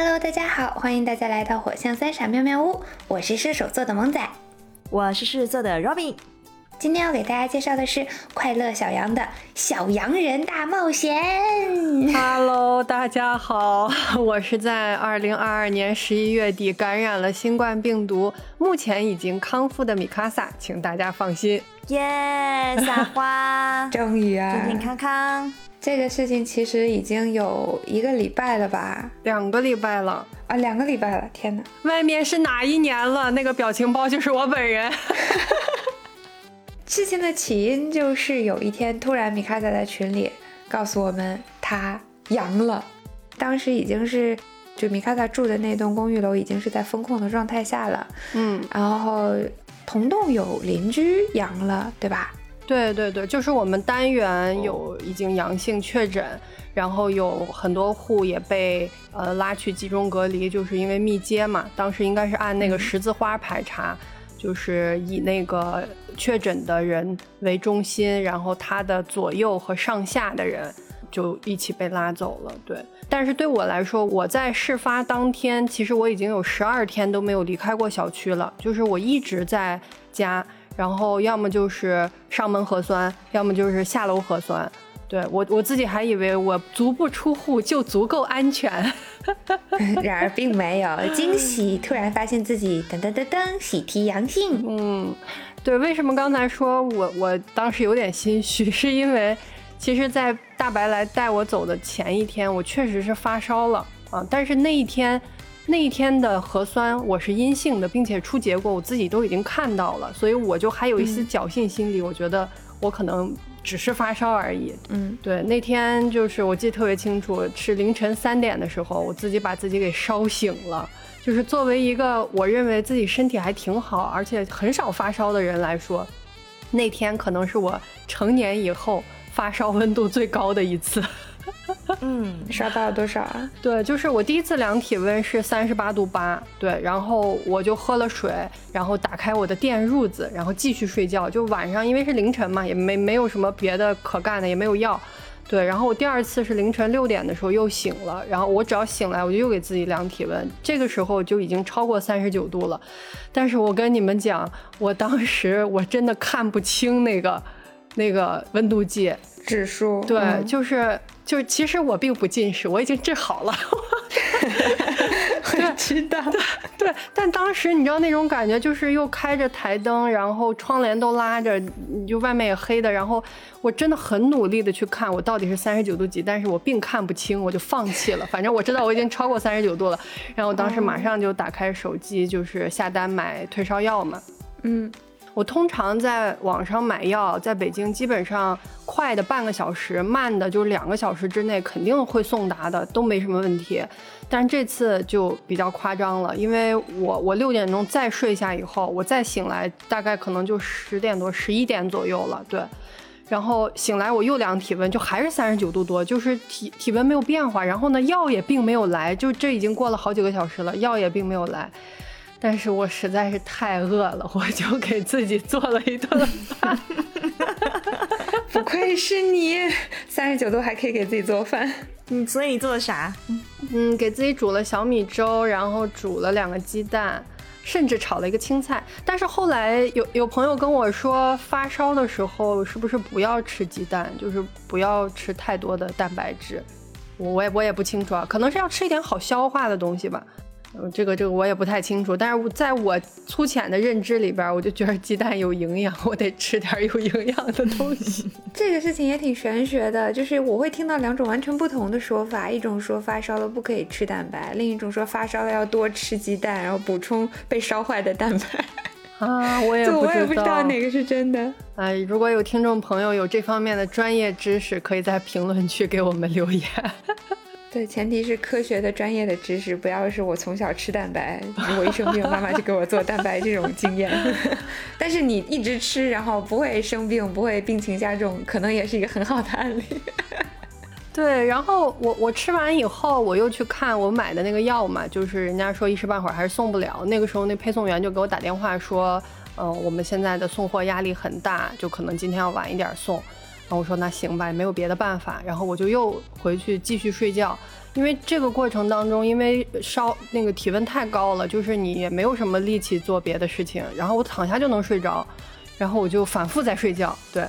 Hello，大家好，欢迎大家来到火象三傻妙妙屋，我是射手座的萌仔，我是狮子座的 Robin。今天要给大家介绍的是快乐小羊的小羊人大冒险。Hello，大家好，我是在二零二二年十一月底感染了新冠病毒，目前已经康复的米卡萨，请大家放心。耶，撒花，终于啊，健健康康。这个事情其实已经有一个礼拜了吧？两个礼拜了啊，两个礼拜了！天哪，外面是哪一年了？那个表情包就是我本人。事情的起因就是有一天突然米卡萨在群里告诉我们他阳了，当时已经是就米卡萨住的那栋公寓楼已经是在封控的状态下了。嗯，然后同栋有邻居阳了，对吧？对对对，就是我们单元有已经阳性确诊，然后有很多户也被呃拉去集中隔离，就是因为密接嘛。当时应该是按那个十字花排查，就是以那个确诊的人为中心，然后他的左右和上下的人就一起被拉走了。对，但是对我来说，我在事发当天，其实我已经有十二天都没有离开过小区了，就是我一直在家。然后要么就是上门核酸，要么就是下楼核酸。对我我自己还以为我足不出户就足够安全，然而并没有惊喜，突然发现自己噔噔噔噔喜提阳性。嗯，对，为什么刚才说我我当时有点心虚，是因为其实，在大白来带我走的前一天，我确实是发烧了啊，但是那一天。那一天的核酸我是阴性的，并且出结果我自己都已经看到了，所以我就还有一丝侥幸心理，我觉得我可能只是发烧而已。嗯，对，那天就是我记得特别清楚，是凌晨三点的时候，我自己把自己给烧醒了。就是作为一个我认为自己身体还挺好，而且很少发烧的人来说，那天可能是我成年以后发烧温度最高的一次。嗯，烧到了多少啊？对，就是我第一次量体温是三十八度八，对，然后我就喝了水，然后打开我的电褥子，然后继续睡觉。就晚上因为是凌晨嘛，也没没有什么别的可干的，也没有药，对。然后我第二次是凌晨六点的时候又醒了，然后我只要醒来，我就又给自己量体温，这个时候就已经超过三十九度了。但是我跟你们讲，我当时我真的看不清那个那个温度计指数，对，就是。就是其实我并不近视，我已经治好了。我知道，对对，但当时你知道那种感觉，就是又开着台灯，然后窗帘都拉着，就外面也黑的，然后我真的很努力的去看我到底是三十九度几，但是我并看不清，我就放弃了。反正我知道我已经超过三十九度了，然后我当时马上就打开手机，就是下单买退烧药嘛。嗯。我通常在网上买药，在北京基本上快的半个小时，慢的就两个小时之内肯定会送达的，都没什么问题。但是这次就比较夸张了，因为我我六点钟再睡下以后，我再醒来大概可能就十点多、十一点左右了，对。然后醒来我又量体温，就还是三十九度多，就是体体温没有变化。然后呢，药也并没有来，就这已经过了好几个小时了，药也并没有来。但是我实在是太饿了，我就给自己做了一顿饭。不愧是你，三十九度还可以给自己做饭。嗯，所以你做的啥？嗯，给自己煮了小米粥，然后煮了两个鸡蛋，甚至炒了一个青菜。但是后来有有朋友跟我说，发烧的时候是不是不要吃鸡蛋，就是不要吃太多的蛋白质？我我也我也不清楚啊，可能是要吃一点好消化的东西吧。嗯，这个这个我也不太清楚，但是在我粗浅的认知里边，我就觉得鸡蛋有营养，我得吃点有营养的东西。这个事情也挺玄学的，就是我会听到两种完全不同的说法，一种说发烧了不可以吃蛋白，另一种说发烧了要多吃鸡蛋，然后补充被烧坏的蛋白。啊，我也 我也不知道哪个是真的。哎，如果有听众朋友有这方面的专业知识，可以在评论区给我们留言。对，前提是科学的、专业的知识，不要是我从小吃蛋白，我一生病，妈妈就给我做蛋白这种经验。但是你一直吃，然后不会生病，不会病情加重，可能也是一个很好的案例。对，然后我我吃完以后，我又去看我买的那个药嘛，就是人家说一时半会儿还是送不了。那个时候那配送员就给我打电话说，嗯，我们现在的送货压力很大，就可能今天要晚一点送。然后我说那行吧，也没有别的办法。然后我就又回去继续睡觉。因为这个过程当中，因为烧那个体温太高了，就是你也没有什么力气做别的事情，然后我躺下就能睡着，然后我就反复在睡觉，对，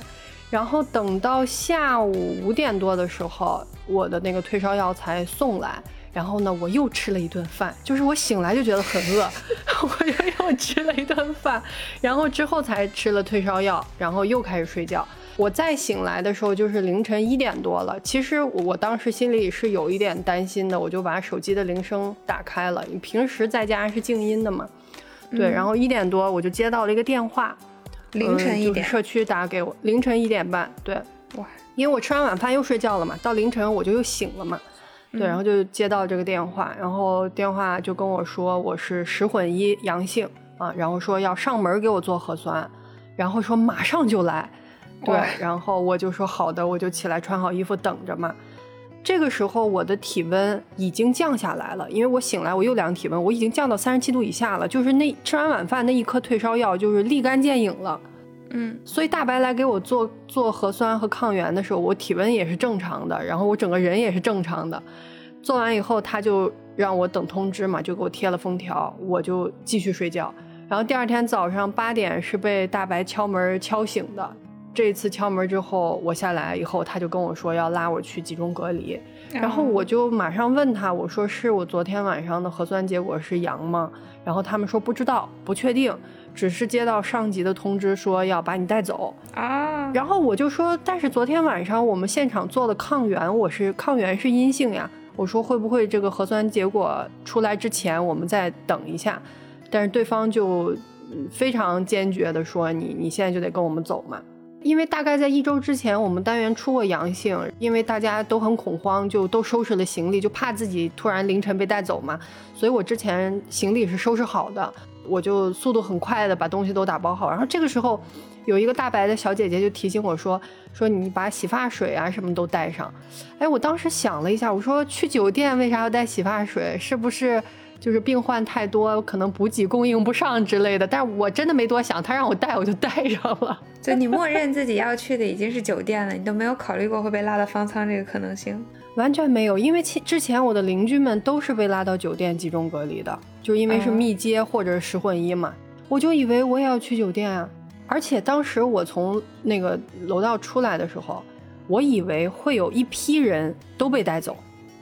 然后等到下午五点多的时候，我的那个退烧药才送来。然后呢，我又吃了一顿饭，就是我醒来就觉得很饿，我又又吃了一顿饭，然后之后才吃了退烧药，然后又开始睡觉。我再醒来的时候就是凌晨一点多了。其实我当时心里是有一点担心的，我就把手机的铃声打开了。你平时在家是静音的嘛？对。然后一点多我就接到了一个电话，凌晨一点，社区打给我，凌晨一点半。对，哇，因为我吃完晚饭又睡觉了嘛，到凌晨我就又醒了嘛。对，然后就接到这个电话，然后电话就跟我说我是十混一阳性啊，然后说要上门给我做核酸，然后说马上就来。对，然后我就说好的，我就起来穿好衣服等着嘛。这个时候我的体温已经降下来了，因为我醒来我又量体温，我已经降到三十七度以下了，就是那吃完晚饭那一颗退烧药就是立竿见影了。嗯，所以大白来给我做做核酸和抗原的时候，我体温也是正常的，然后我整个人也是正常的。做完以后，他就让我等通知嘛，就给我贴了封条，我就继续睡觉。然后第二天早上八点是被大白敲门敲醒的。这一次敲门之后，我下来以后，他就跟我说要拉我去集中隔离。然后我就马上问他，我说是我昨天晚上的核酸结果是阳吗？然后他们说不知道，不确定。只是接到上级的通知说要把你带走啊，然后我就说，但是昨天晚上我们现场做的抗原，我是抗原是阴性呀。我说会不会这个核酸结果出来之前我们再等一下？但是对方就非常坚决的说，你你现在就得跟我们走嘛。因为大概在一周之前我们单元出过阳性，因为大家都很恐慌，就都收拾了行李，就怕自己突然凌晨被带走嘛。所以我之前行李是收拾好的。我就速度很快的把东西都打包好，然后这个时候有一个大白的小姐姐就提醒我说：“说你把洗发水啊什么都带上。”哎，我当时想了一下，我说去酒店为啥要带洗发水？是不是就是病患太多，可能补给供应不上之类的？但是我真的没多想，他让我带我就带上了。就你默认自己要去的已经是酒店了，你都没有考虑过会被拉到方舱这个可能性。完全没有，因为之前我的邻居们都是被拉到酒店集中隔离的，就因为是密接或者十混一嘛，我就以为我也要去酒店啊。而且当时我从那个楼道出来的时候，我以为会有一批人都被带走，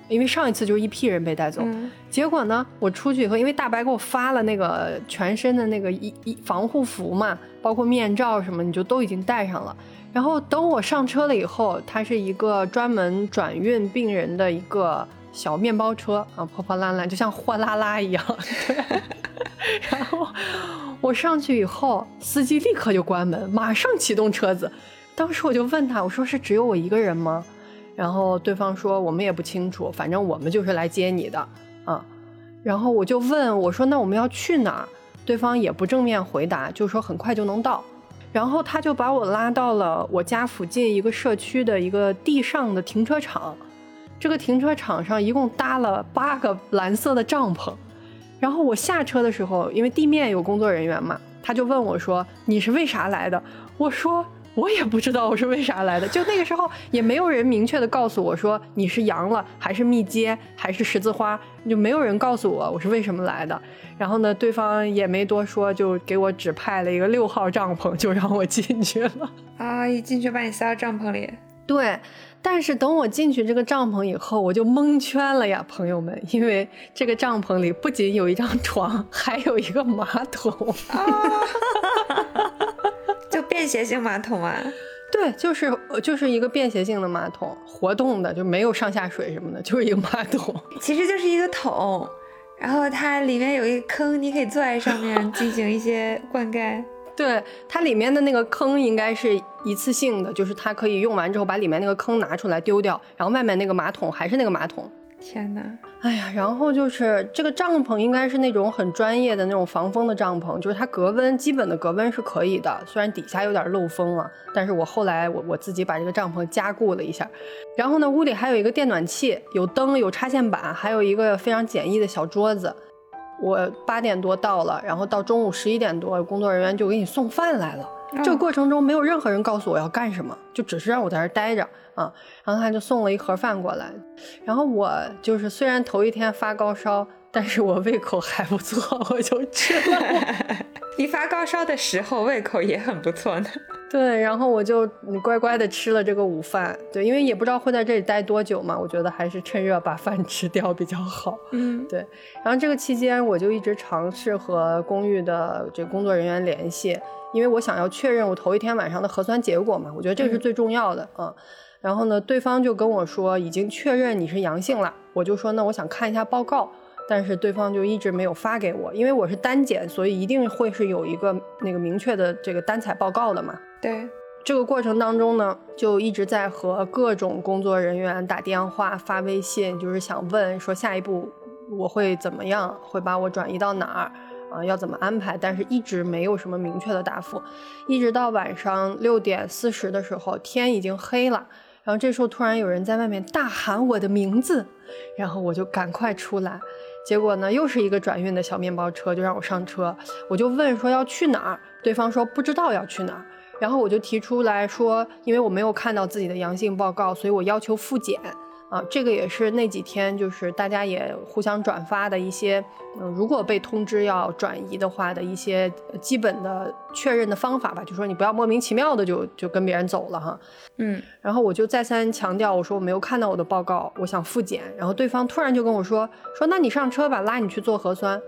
因为上一次就是一批人被带走。结果呢，我出去以后，因为大白给我发了那个全身的那个一一防护服嘛，包括面罩什么，你就都已经戴上了。然后等我上车了以后，它是一个专门转运病人的一个小面包车啊，破破烂烂，就像货拉拉一样。对。然后我上去以后，司机立刻就关门，马上启动车子。当时我就问他，我说是只有我一个人吗？然后对方说我们也不清楚，反正我们就是来接你的啊。然后我就问我说那我们要去哪儿？对方也不正面回答，就说很快就能到。然后他就把我拉到了我家附近一个社区的一个地上的停车场，这个停车场上一共搭了八个蓝色的帐篷。然后我下车的时候，因为地面有工作人员嘛，他就问我说：“你是为啥来的？”我说。我也不知道我是为啥来的，就那个时候也没有人明确的告诉我说你是阳了还是密接还是十字花，就没有人告诉我我是为什么来的。然后呢，对方也没多说，就给我指派了一个六号帐篷，就让我进去了。啊，一进去把你塞到帐篷里。对，但是等我进去这个帐篷以后，我就蒙圈了呀，朋友们，因为这个帐篷里不仅有一张床，还有一个马桶。便携性马桶啊，对，就是就是一个便携性的马桶，活动的，就没有上下水什么的，就是一个马桶，其实就是一个桶，然后它里面有一个坑，你可以坐在上面 进行一些灌溉。对，它里面的那个坑应该是一次性的，就是它可以用完之后把里面那个坑拿出来丢掉，然后外面那个马桶还是那个马桶。天哪，哎呀，然后就是这个帐篷应该是那种很专业的那种防风的帐篷，就是它隔温基本的隔温是可以的，虽然底下有点漏风了，但是我后来我我自己把这个帐篷加固了一下。然后呢，屋里还有一个电暖气，有灯，有插线板，还有一个非常简易的小桌子。我八点多到了，然后到中午十一点多，工作人员就给你送饭来了。这个过程中没有任何人告诉我要干什么，就只是让我在这儿待着啊。然后他就送了一盒饭过来，然后我就是虽然头一天发高烧，但是我胃口还不错，我就吃了。你发高烧的时候胃口也很不错呢。对，然后我就乖乖的吃了这个午饭。对，因为也不知道会在这里待多久嘛，我觉得还是趁热把饭吃掉比较好。嗯，对。然后这个期间，我就一直尝试和公寓的这工作人员联系，因为我想要确认我头一天晚上的核酸结果嘛，我觉得这个是最重要的啊。然后呢，对方就跟我说已经确认你是阳性了，我就说那我想看一下报告。但是对方就一直没有发给我，因为我是单检，所以一定会是有一个那个明确的这个单采报告的嘛。对，这个过程当中呢，就一直在和各种工作人员打电话、发微信，就是想问说下一步我会怎么样，会把我转移到哪儿啊，要怎么安排？但是一直没有什么明确的答复，一直到晚上六点四十的时候，天已经黑了，然后这时候突然有人在外面大喊我的名字，然后我就赶快出来。结果呢，又是一个转运的小面包车，就让我上车。我就问说要去哪儿，对方说不知道要去哪儿。然后我就提出来说，因为我没有看到自己的阳性报告，所以我要求复检。啊，这个也是那几天就是大家也互相转发的一些，嗯，如果被通知要转移的话的一些基本的确认的方法吧，就说你不要莫名其妙的就就跟别人走了哈，嗯，然后我就再三强调，我说我没有看到我的报告，我想复检，然后对方突然就跟我说说那你上车吧，拉你去做核酸。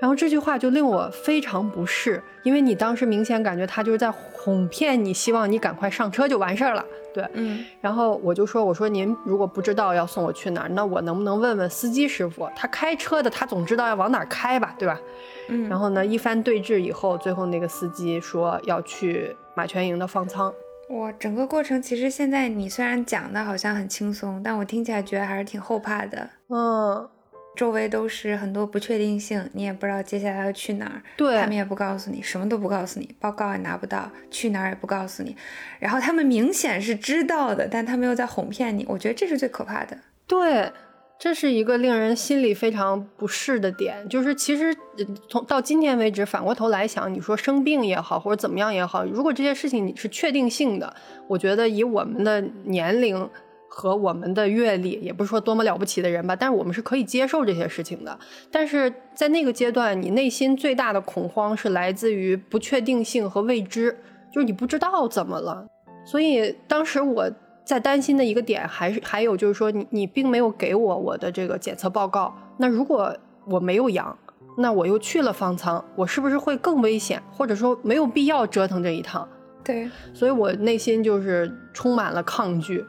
然后这句话就令我非常不适，因为你当时明显感觉他就是在哄骗你，希望你赶快上车就完事儿了。对，嗯。然后我就说：“我说您如果不知道要送我去哪儿，那我能不能问问司机师傅？他开车的，他总知道要往哪儿开吧，对吧？”嗯。然后呢，一番对峙以后，最后那个司机说要去马泉营的方舱。哇，整个过程其实现在你虽然讲的好像很轻松，但我听起来觉得还是挺后怕的。嗯。周围都是很多不确定性，你也不知道接下来要去哪儿，对他们也不告诉你，什么都不告诉你，报告也拿不到，去哪儿也不告诉你。然后他们明显是知道的，但他们又在哄骗你。我觉得这是最可怕的。对，这是一个令人心里非常不适的点。就是其实从到今天为止，反过头来想，你说生病也好，或者怎么样也好，如果这些事情你是确定性的，我觉得以我们的年龄。和我们的阅历，也不是说多么了不起的人吧，但是我们是可以接受这些事情的。但是在那个阶段，你内心最大的恐慌是来自于不确定性和未知，就是你不知道怎么了。所以当时我在担心的一个点，还是还有就是说，你你并没有给我我的这个检测报告。那如果我没有阳，那我又去了方舱，我是不是会更危险？或者说没有必要折腾这一趟？对，所以我内心就是充满了抗拒。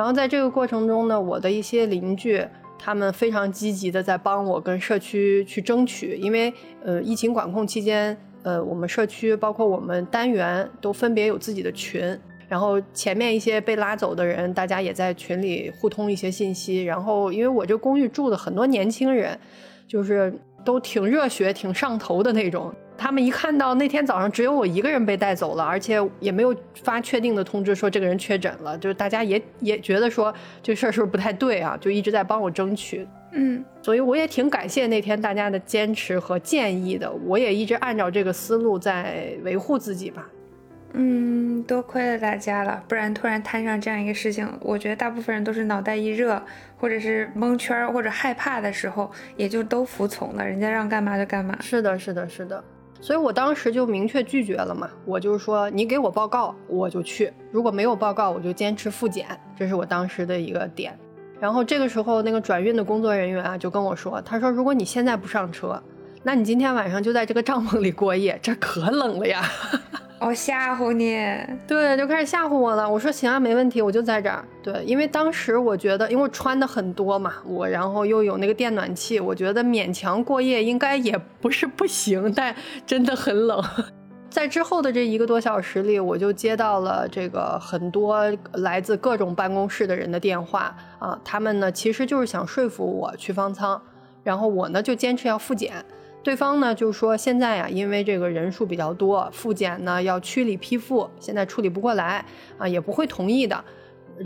然后在这个过程中呢，我的一些邻居他们非常积极的在帮我跟社区去争取，因为呃疫情管控期间，呃我们社区包括我们单元都分别有自己的群，然后前面一些被拉走的人，大家也在群里互通一些信息。然后因为我这公寓住的很多年轻人，就是都挺热血、挺上头的那种。他们一看到那天早上只有我一个人被带走了，而且也没有发确定的通知说这个人确诊了，就是大家也也觉得说这事儿是不是不太对啊，就一直在帮我争取。嗯，所以我也挺感谢那天大家的坚持和建议的，我也一直按照这个思路在维护自己吧。嗯，多亏了大家了，不然突然摊上这样一个事情，我觉得大部分人都是脑袋一热，或者是蒙圈或者害怕的时候，也就都服从了，人家让干嘛就干嘛。是的，是的，是的。所以我当时就明确拒绝了嘛，我就说你给我报告我就去，如果没有报告我就坚持复检，这是我当时的一个点。然后这个时候那个转运的工作人员啊就跟我说，他说如果你现在不上车，那你今天晚上就在这个帐篷里过夜，这可冷了呀。哦，吓唬你，对，就开始吓唬我了。我说行啊，没问题，我就在这儿。对，因为当时我觉得，因为穿的很多嘛，我然后又有那个电暖气，我觉得勉强过夜应该也不是不行，但真的很冷。在之后的这一个多小时里，我就接到了这个很多来自各种办公室的人的电话啊，他们呢其实就是想说服我去方舱，然后我呢就坚持要复检。对方呢就说现在呀，因为这个人数比较多，复检呢要区里批复，现在处理不过来啊，也不会同意的。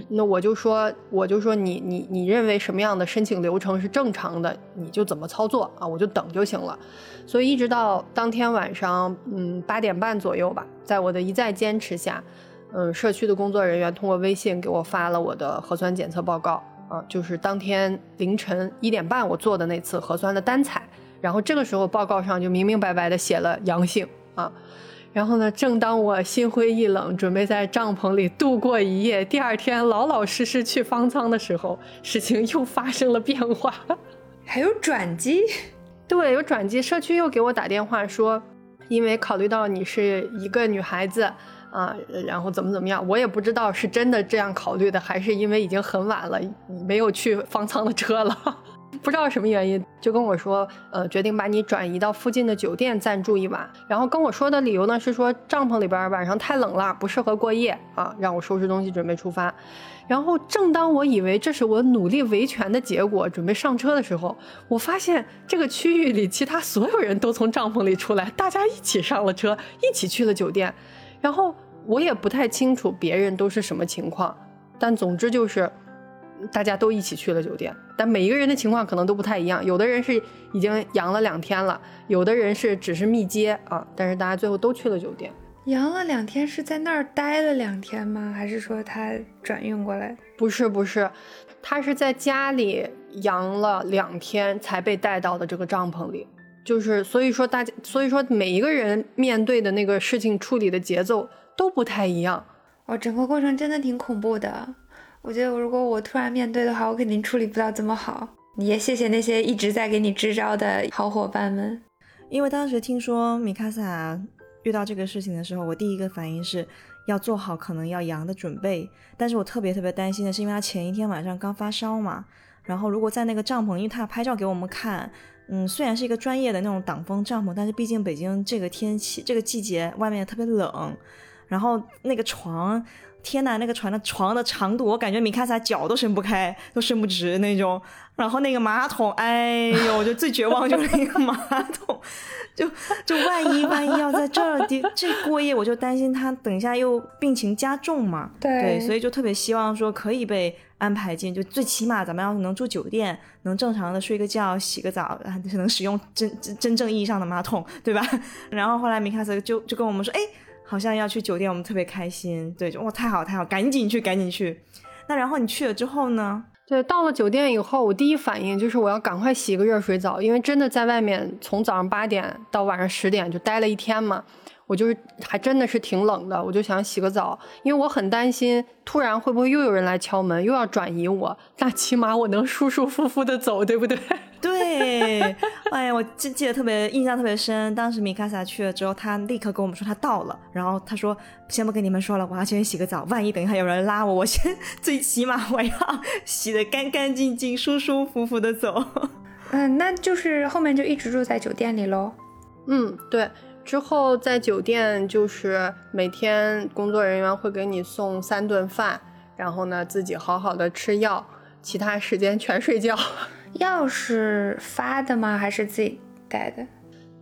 那我就说，我就说你你你认为什么样的申请流程是正常的，你就怎么操作啊，我就等就行了。所以一直到当天晚上，嗯，八点半左右吧，在我的一再坚持下，嗯，社区的工作人员通过微信给我发了我的核酸检测报告啊，就是当天凌晨一点半我做的那次核酸的单采，然后这个时候报告上就明明白白的写了阳性啊。然后呢？正当我心灰意冷，准备在帐篷里度过一夜，第二天老老实实去方舱的时候，事情又发生了变化，还有转机。对，有转机。社区又给我打电话说，因为考虑到你是一个女孩子啊，然后怎么怎么样，我也不知道是真的这样考虑的，还是因为已经很晚了，没有去方舱的车了。不知道什么原因，就跟我说，呃，决定把你转移到附近的酒店暂住一晚。然后跟我说的理由呢，是说帐篷里边晚上太冷了，不适合过夜啊，让我收拾东西准备出发。然后正当我以为这是我努力维权的结果，准备上车的时候，我发现这个区域里其他所有人都从帐篷里出来，大家一起上了车，一起去了酒店。然后我也不太清楚别人都是什么情况，但总之就是。大家都一起去了酒店，但每一个人的情况可能都不太一样。有的人是已经阳了两天了，有的人是只是密接啊。但是大家最后都去了酒店。阳了两天是在那儿待了两天吗？还是说他转运过来？不是不是，他是在家里阳了两天才被带到的这个帐篷里。就是所以说大家，所以说每一个人面对的那个事情处理的节奏都不太一样。哦，整个过程真的挺恐怖的。我觉得，如果我突然面对的话，我肯定处理不到这么好。你也谢谢那些一直在给你支招的好伙伴们。因为当时听说米卡萨遇到这个事情的时候，我第一个反应是要做好可能要阳的准备。但是我特别特别担心的是，因为他前一天晚上刚发烧嘛，然后如果在那个帐篷，因为他要拍照给我们看，嗯，虽然是一个专业的那种挡风帐篷，但是毕竟北京这个天气、这个季节外面特别冷，然后那个床。天呐，那个船的床的长度，我感觉米卡萨脚都伸不开，都伸不直那种。然后那个马桶，哎呦，我就最绝望就是那个马桶，就就万一万一要在这儿这过夜，我就担心他等一下又病情加重嘛。对，所以就特别希望说可以被安排进，就最起码咱们要是能住酒店，能正常的睡个觉、洗个澡，能使用真真正意义上的马桶，对吧？然后后来米卡萨就就跟我们说，哎。好像要去酒店，我们特别开心。对，就哇，太好太好，赶紧去，赶紧去。那然后你去了之后呢？对，到了酒店以后，我第一反应就是我要赶快洗个热水澡，因为真的在外面从早上八点到晚上十点就待了一天嘛。我就是还真的是挺冷的，我就想洗个澡，因为我很担心突然会不会又有人来敲门，又要转移我。那起码我能舒舒服服的走，对不对？对，哎呀，我记记得特别印象特别深。当时米卡萨去了之后，他立刻跟我们说他到了，然后他说先不跟你们说了，我要先洗个澡，万一等一下有人拉我，我先最起码我要 洗的干干净净、舒舒服服的走。嗯，那就是后面就一直住在酒店里喽。嗯，对。之后在酒店就是每天工作人员会给你送三顿饭，然后呢自己好好的吃药，其他时间全睡觉。药是发的吗？还是自己带的？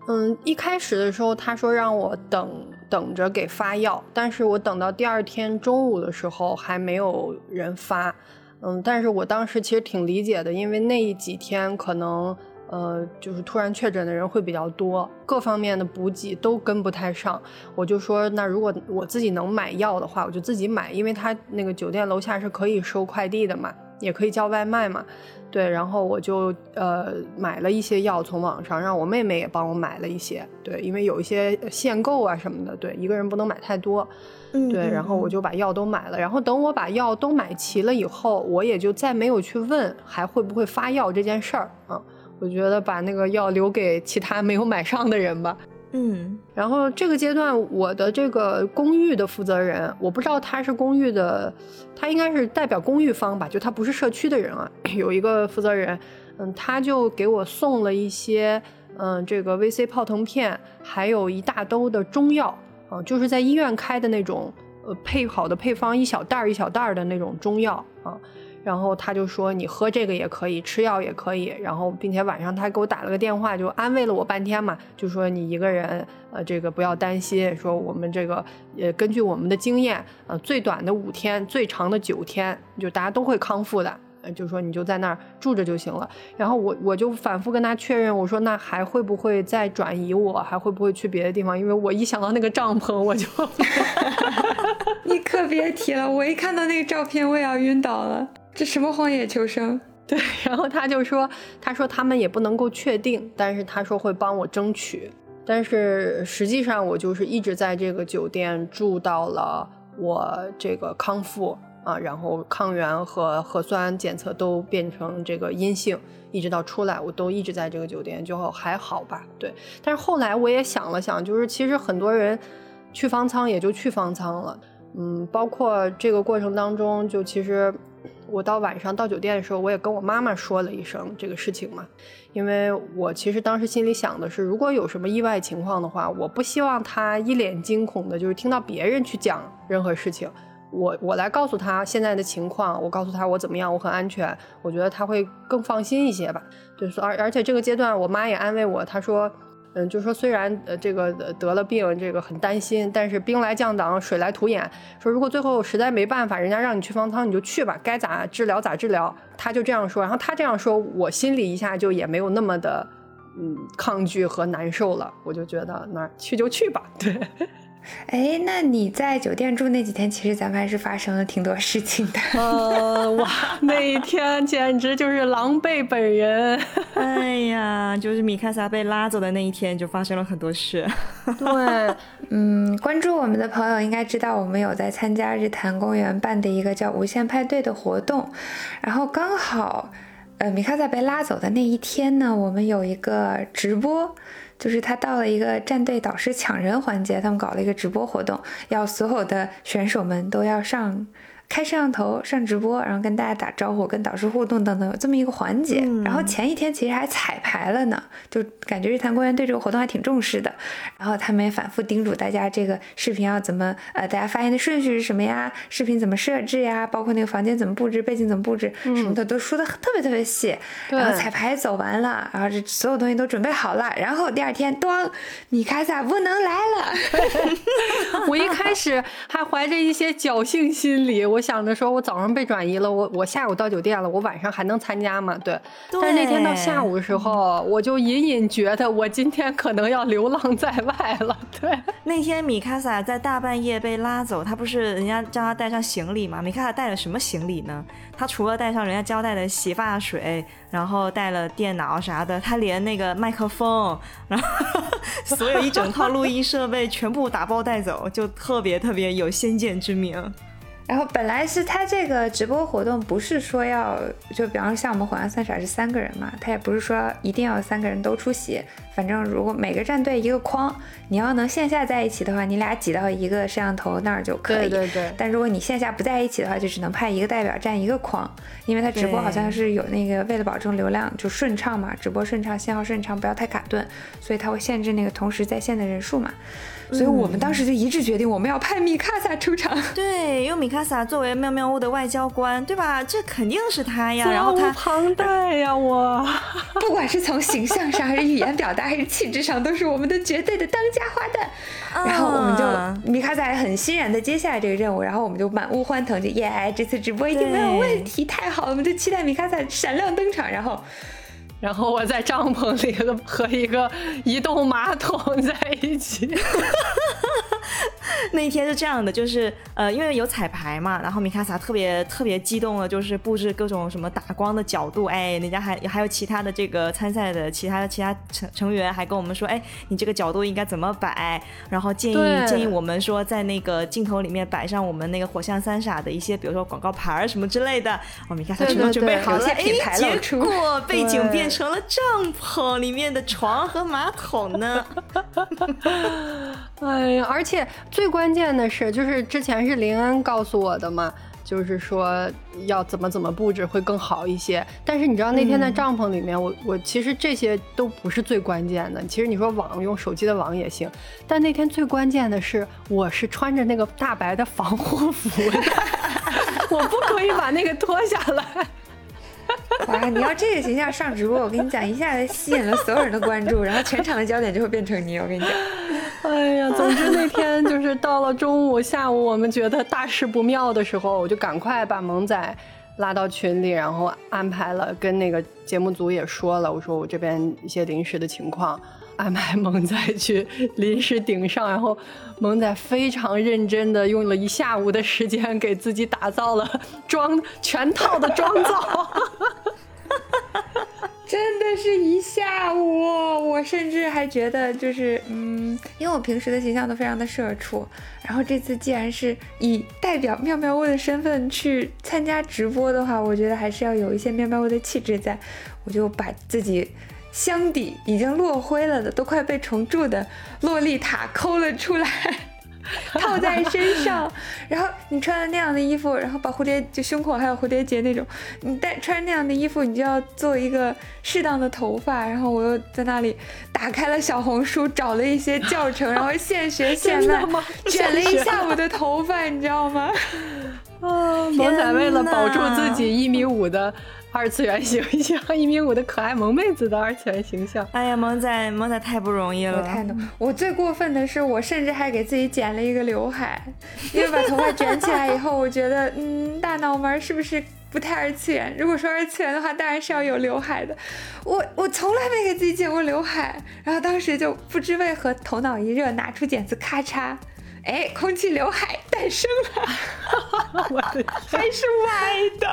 嗯，一开始的时候他说让我等等着给发药，但是我等到第二天中午的时候还没有人发。嗯，但是我当时其实挺理解的，因为那几天可能。呃，就是突然确诊的人会比较多，各方面的补给都跟不太上。我就说，那如果我自己能买药的话，我就自己买，因为他那个酒店楼下是可以收快递的嘛，也可以叫外卖嘛。对，然后我就呃买了一些药从网上，让我妹妹也帮我买了一些。对，因为有一些限购啊什么的，对，一个人不能买太多。嗯，对，然后我就把药都买了。然后等我把药都买齐了以后，我也就再没有去问还会不会发药这件事儿啊。我觉得把那个药留给其他没有买上的人吧。嗯，然后这个阶段，我的这个公寓的负责人，我不知道他是公寓的，他应该是代表公寓方吧，就他不是社区的人啊。有一个负责人，嗯，他就给我送了一些，嗯，这个 VC 泡腾片，还有一大兜的中药，啊，就是在医院开的那种，呃，配好的配方，一小袋儿一小袋儿的那种中药啊。然后他就说你喝这个也可以，吃药也可以，然后并且晚上他给我打了个电话，就安慰了我半天嘛，就说你一个人，呃，这个不要担心，说我们这个，呃，根据我们的经验，呃，最短的五天，最长的九天，就大家都会康复的，就说你就在那儿住着就行了。然后我我就反复跟他确认，我说那还会不会再转移我，还会不会去别的地方？因为我一想到那个帐篷，我就 你可别提了，我一看到那个照片，我也要晕倒了。这什么荒野求生？对，然后他就说，他说他们也不能够确定，但是他说会帮我争取。但是实际上我就是一直在这个酒店住到了我这个康复啊，然后抗原和核酸检测都变成这个阴性，一直到出来我都一直在这个酒店，就还好吧。对，但是后来我也想了想，就是其实很多人去方舱也就去方舱了，嗯，包括这个过程当中，就其实。我到晚上到酒店的时候，我也跟我妈妈说了一声这个事情嘛，因为我其实当时心里想的是，如果有什么意外情况的话，我不希望她一脸惊恐的，就是听到别人去讲任何事情，我我来告诉她现在的情况，我告诉她我怎么样，我很安全，我觉得她会更放心一些吧。就是，而而且这个阶段，我妈也安慰我，她说。嗯，就说虽然呃这个得了病，这个很担心，但是兵来将挡，水来土掩。说如果最后实在没办法，人家让你去方舱，你就去吧，该咋治疗咋治疗。他就这样说，然后他这样说，我心里一下就也没有那么的嗯抗拒和难受了。我就觉得那去就去吧，对。哎，那你在酒店住那几天，其实咱们还是发生了挺多事情的。呃，哇，那一天简直就是狼狈本人。哎呀，就是米卡萨被拉走的那一天，就发生了很多事。对，嗯，关注我们的朋友应该知道，我们有在参加日坛公园办的一个叫“无限派对”的活动，然后刚好，呃，米卡萨被拉走的那一天呢，我们有一个直播。就是他到了一个战队导师抢人环节，他们搞了一个直播活动，要所有的选手们都要上。开摄像头上直播，然后跟大家打招呼，跟导师互动等等，有这么一个环节。然后前一天其实还彩排了呢，就感觉日坛公园对这个活动还挺重视的。然后他们也反复叮嘱大家，这个视频要怎么呃，大家发言的顺序是什么呀？视频怎么设置呀？包括那个房间怎么布置，背景怎么布置什么的，都说的特别特别细。然后彩排走完了，然后这所有东西都准备好了。然后第二天，咣，米卡萨不能来了。我一开始还怀着一些侥幸心理，我。想着说，我早上被转移了，我我下午到酒店了，我晚上还能参加吗？对。但是那天到下午的时候，我就隐隐觉得我今天可能要流浪在外了。对。那天米卡萨在大半夜被拉走，他不是人家叫他带上行李吗？米卡萨带了什么行李呢？他除了带上人家交代的洗发水，然后带了电脑啥的，他连那个麦克风，然后 所有一整套录音设备全部打包带走，就特别特别有先见之明。然后本来是他这个直播活动不是说要就比方说像我们火象三傻是三个人嘛，他也不是说一定要三个人都出席，反正如果每个战队一个框，你要能线下在一起的话，你俩挤到一个摄像头那儿就可以。对对对。但如果你线下不在一起的话，就只能派一个代表站一个框，因为他直播好像是有那个为了保证流量就顺畅嘛，直播顺畅，信号顺畅，不要太卡顿，所以他会限制那个同时在线的人数嘛。所以我们当时就一致决定，我们要派米卡萨出场。对，因为米卡萨作为妙妙屋的外交官，对吧？这肯定是他呀。然后他庞大呀，我 不管是从形象上，还是语言表达，还是气质上，都是我们的绝对的当家花旦。然后我们就米卡萨很欣然的接下来这个任务，然后我们就满屋欢腾，就耶，这次直播一定没有问题，太好了，我们就期待米卡萨闪亮登场，然后。然后我在帐篷里 和一个移动马桶在一起。那一天是这样的，就是呃，因为有彩排嘛，然后米卡萨特别特别激动的，就是布置各种什么打光的角度，哎，人家还还有其他的这个参赛的其他的其他成成员还跟我们说，哎，你这个角度应该怎么摆，然后建议建议我们说在那个镜头里面摆上我们那个火象三傻的一些，比如说广告牌儿什么之类的。哦，米卡萨全都准备好了，哎，结果背景变成了帐篷里面的床和马桶呢。哎呀，而且最关键的是，就是之前是林恩告诉我的嘛，就是说要怎么怎么布置会更好一些。但是你知道那天在帐篷里面，我我其实这些都不是最关键的。其实你说网用手机的网也行，但那天最关键的是，我是穿着那个大白的防护服的。我不可以把那个脱下来。哇，你要这个形象上直播，我跟你讲，一下子吸引了所有人的关注，然后全场的焦点就会变成你。我跟你讲，哎呀，总之那天就是到了中午、下午，我们觉得大事不妙的时候，我就赶快把萌仔拉到群里，然后安排了跟那个节目组也说了，我说我这边一些临时的情况。安排萌仔去临时顶上，然后萌仔非常认真的用了一下午的时间给自己打造了妆全套的妆造，真的是一下午。我甚至还觉得就是嗯，因为我平时的形象都非常的社畜，然后这次既然是以代表妙妙屋的身份去参加直播的话，我觉得还是要有一些妙妙屋的气质在，我就把自己。箱底已经落灰了的，都快被虫蛀的洛丽塔抠了出来，套在身上。然后你穿了那样的衣服，然后把蝴蝶就胸口还有蝴蝶结那种，你戴穿那样的衣服，你就要做一个适当的头发。然后我又在那里打开了小红书，找了一些教程，然后现学 现卖，卷了一下午的头发，你知道吗？啊，萌仔为了保住自己一米五的。二次元形象，一米五的可爱萌妹子的二次元形象。哎呀，萌仔，萌仔太不容易了，我太能。我最过分的是，我甚至还给自己剪了一个刘海，因为把头发卷起来以后，我觉得，嗯，大脑门是不是不太二次元？如果说二次元的话，当然是要有刘海的。我我从来没给自己剪过刘海，然后当时就不知为何头脑一热，拿出剪子，咔嚓。哎，空气刘海诞生了，我的还是歪的，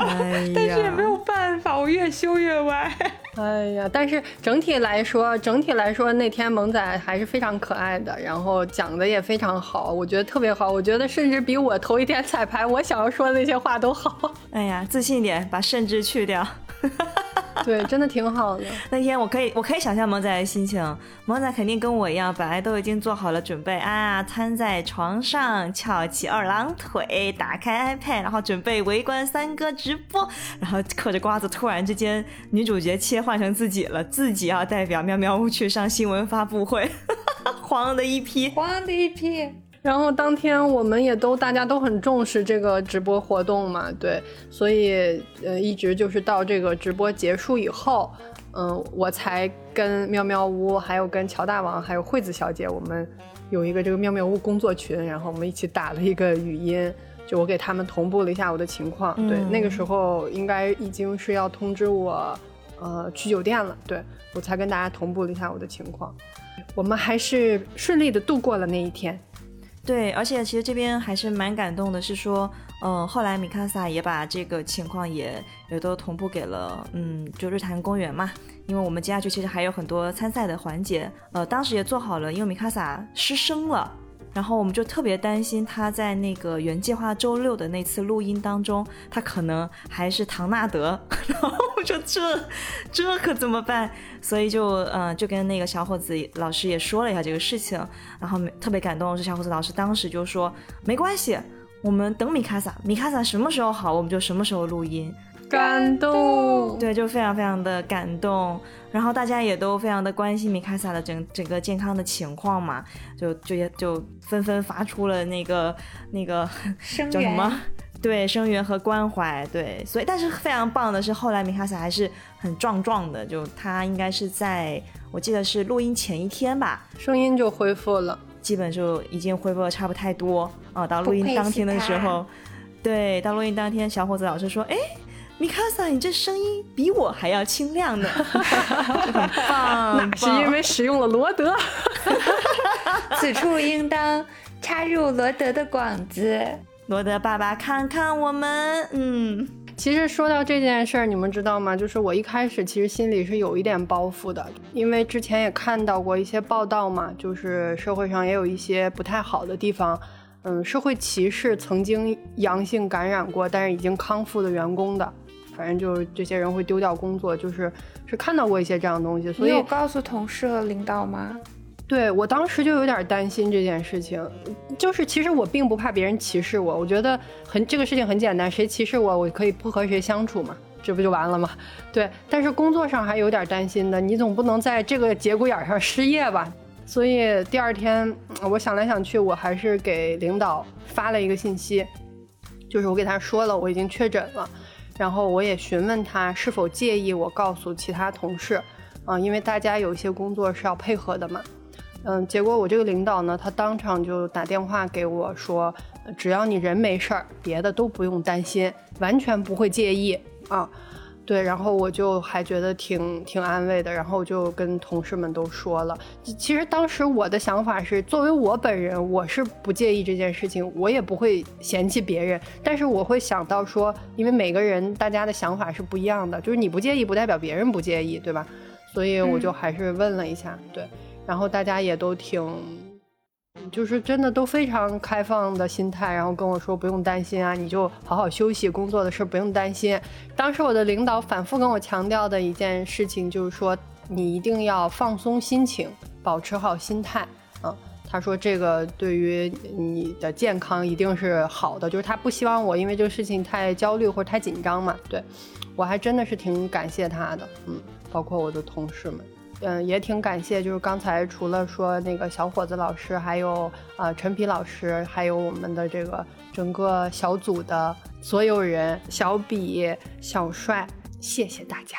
但是也没有办法，我越修越歪。哎呀，但是整体来说，整体来说那天萌仔还是非常可爱的，然后讲的也非常好，我觉得特别好，我觉得甚至比我头一天彩排我想要说的那些话都好。哎呀，自信点，把甚至去掉。对，真的挺好的。那天我可以，我可以想象萌仔的心情。萌仔肯定跟我一样，本来都已经做好了准备啊，瘫在床上，翘起二郎腿，打开 iPad，然后准备围观三哥直播。然后嗑着瓜子，突然之间，女主角切换成自己了，自己要代表喵喵屋去上新闻发布会，慌的一批，慌的一批。然后当天我们也都大家都很重视这个直播活动嘛，对，所以呃一直就是到这个直播结束以后，嗯，我才跟喵喵屋，还有跟乔大王，还有惠子小姐，我们有一个这个妙妙屋工作群，然后我们一起打了一个语音，就我给他们同步了一下我的情况，对，那个时候应该已经是要通知我，呃，去酒店了，对我才跟大家同步了一下我的情况，我们还是顺利的度过了那一天。对，而且其实这边还是蛮感动的，是说，嗯，后来米卡萨也把这个情况也也都同步给了，嗯，就日坛公园嘛，因为我们接下去其实还有很多参赛的环节，呃，当时也做好了，因为米卡萨失声了。然后我们就特别担心他在那个原计划周六的那次录音当中，他可能还是唐纳德。然后我说这这可怎么办？所以就嗯就跟那个小伙子老师也说了一下这个事情。然后特别感动的是小伙子老师当时就说没关系，我们等米卡萨，米卡萨什么时候好我们就什么时候录音。感动，对，就非常非常的感动。然后大家也都非常的关心米卡萨的整整个健康的情况嘛，就就也就纷纷发出了那个那个叫什么？对，声援和关怀。对，所以但是非常棒的是，后来米卡萨还是很壮壮的，就他应该是在我记得是录音前一天吧，声音就恢复了，基本就已经恢复的差不太多啊。到录音当天的时候，对，到录音当天，小伙子老师说，哎。米卡萨，你这声音比我还要清亮呢，很棒。是因为使用了罗德。此处应当插入罗德的广子。罗德爸爸，看看我们。嗯，其实说到这件事儿，你们知道吗？就是我一开始其实心里是有一点包袱的，因为之前也看到过一些报道嘛，就是社会上也有一些不太好的地方。嗯，社会歧视曾经阳性感染过但是已经康复的员工的。反正就是这些人会丢掉工作，就是是看到过一些这样的东西，所以有告诉同事和领导吗？对我当时就有点担心这件事情，就是其实我并不怕别人歧视我，我觉得很这个事情很简单，谁歧视我，我可以不和谁相处嘛，这不就完了吗？对，但是工作上还有点担心的，你总不能在这个节骨眼上失业吧？所以第二天我想来想去，我还是给领导发了一个信息。就是我给他说了我已经确诊了，然后我也询问他是否介意我告诉其他同事，嗯，因为大家有一些工作是要配合的嘛。嗯，结果我这个领导呢，他当场就打电话给我说，只要你人没事儿，别的都不用担心，完全不会介意啊。对，然后我就还觉得挺挺安慰的，然后就跟同事们都说了。其实当时我的想法是，作为我本人，我是不介意这件事情，我也不会嫌弃别人，但是我会想到说，因为每个人大家的想法是不一样的，就是你不介意不代表别人不介意，对吧？所以我就还是问了一下，对。然后大家也都挺，就是真的都非常开放的心态，然后跟我说不用担心啊，你就好好休息，工作的事不用担心。当时我的领导反复跟我强调的一件事情就是说，你一定要放松心情，保持好心态。嗯，他说这个对于你的健康一定是好的，就是他不希望我因为这个事情太焦虑或者太紧张嘛。对我还真的是挺感谢他的，嗯，包括我的同事们。嗯，也挺感谢，就是刚才除了说那个小伙子老师，还有呃陈皮老师，还有我们的这个整个小组的所有人，小比、小帅，谢谢大家。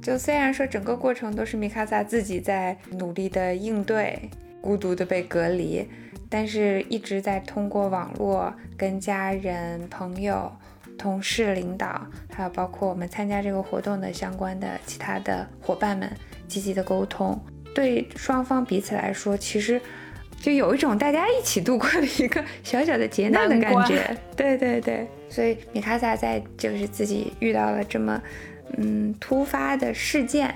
就虽然说整个过程都是米卡萨自己在努力的应对，孤独的被隔离，但是一直在通过网络跟家人、朋友、同事、领导，还有包括我们参加这个活动的相关的其他的伙伴们。积极的沟通，对双方彼此来说，其实就有一种大家一起度过的一个小小的劫难的感觉。对对对，所以米卡萨在就是自己遇到了这么嗯突发的事件，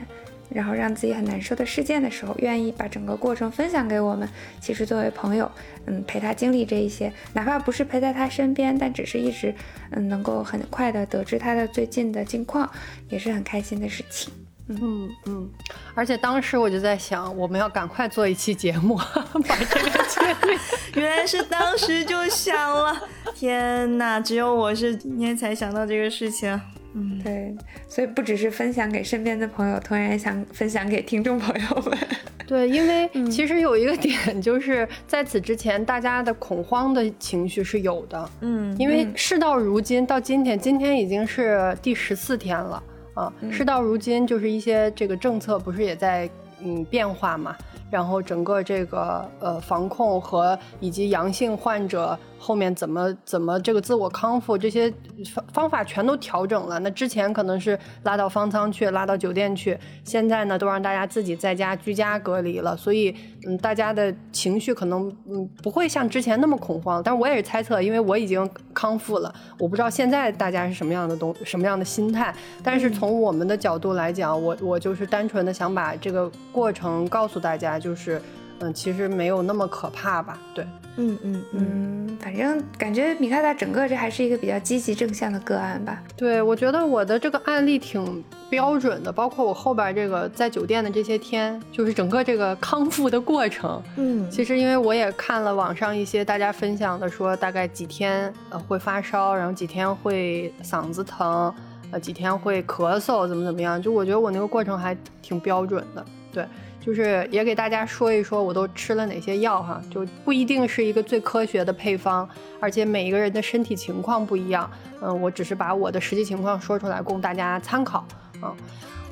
然后让自己很难受的事件的时候，愿意把整个过程分享给我们。其实作为朋友，嗯，陪他经历这一些，哪怕不是陪在他身边，但只是一直嗯能够很快的得知他的最近的近况，也是很开心的事情。嗯嗯，而且当时我就在想，我们要赶快做一期节目，把这个建立。原来是当时就想了，天哪！只有我是今天才想到这个事情。嗯，对，所以不只是分享给身边的朋友，同样也想分享给听众朋友们。对，因为其实有一个点，就是在此之前，大家的恐慌的情绪是有的。嗯，因为事到如今，到今天，今天已经是第十四天了。啊，事到如今，就是一些这个政策不是也在嗯变化嘛，然后整个这个呃防控和以及阳性患者。后面怎么怎么这个自我康复这些方方法全都调整了。那之前可能是拉到方舱去，拉到酒店去，现在呢都让大家自己在家居家隔离了。所以嗯，大家的情绪可能嗯不会像之前那么恐慌。但是我也是猜测，因为我已经康复了，我不知道现在大家是什么样的东什么样的心态。但是从我们的角度来讲，我我就是单纯的想把这个过程告诉大家，就是嗯，其实没有那么可怕吧？对。嗯嗯嗯，反正感觉米卡萨整个这还是一个比较积极正向的个案吧。对，我觉得我的这个案例挺标准的，包括我后边这个在酒店的这些天，就是整个这个康复的过程。嗯，其实因为我也看了网上一些大家分享的，说大概几天呃会发烧，然后几天会嗓子疼，呃几天会咳嗽，怎么怎么样，就我觉得我那个过程还挺标准的。对。就是也给大家说一说，我都吃了哪些药哈，就不一定是一个最科学的配方，而且每一个人的身体情况不一样。嗯，我只是把我的实际情况说出来供大家参考。嗯，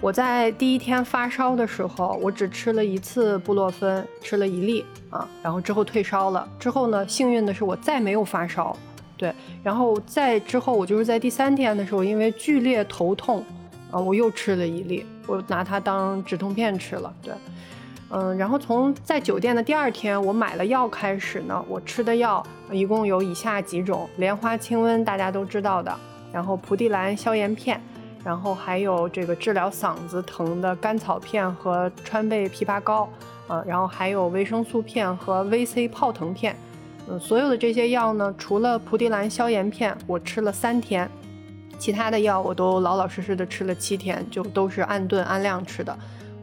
我在第一天发烧的时候，我只吃了一次布洛芬，吃了一粒啊，然后之后退烧了。之后呢，幸运的是我再没有发烧，对，然后再之后我就是在第三天的时候，因为剧烈头痛，啊，我又吃了一粒，我拿它当止痛片吃了，对。嗯，然后从在酒店的第二天，我买了药开始呢，我吃的药一共有以下几种：莲花清瘟，大家都知道的；然后蒲地蓝消炎片；然后还有这个治疗嗓子疼的甘草片和川贝枇杷膏，啊，然后还有维生素片和 VC 泡腾片。嗯，所有的这些药呢，除了蒲地蓝消炎片，我吃了三天，其他的药我都老老实实的吃了七天，就都是按顿按量吃的。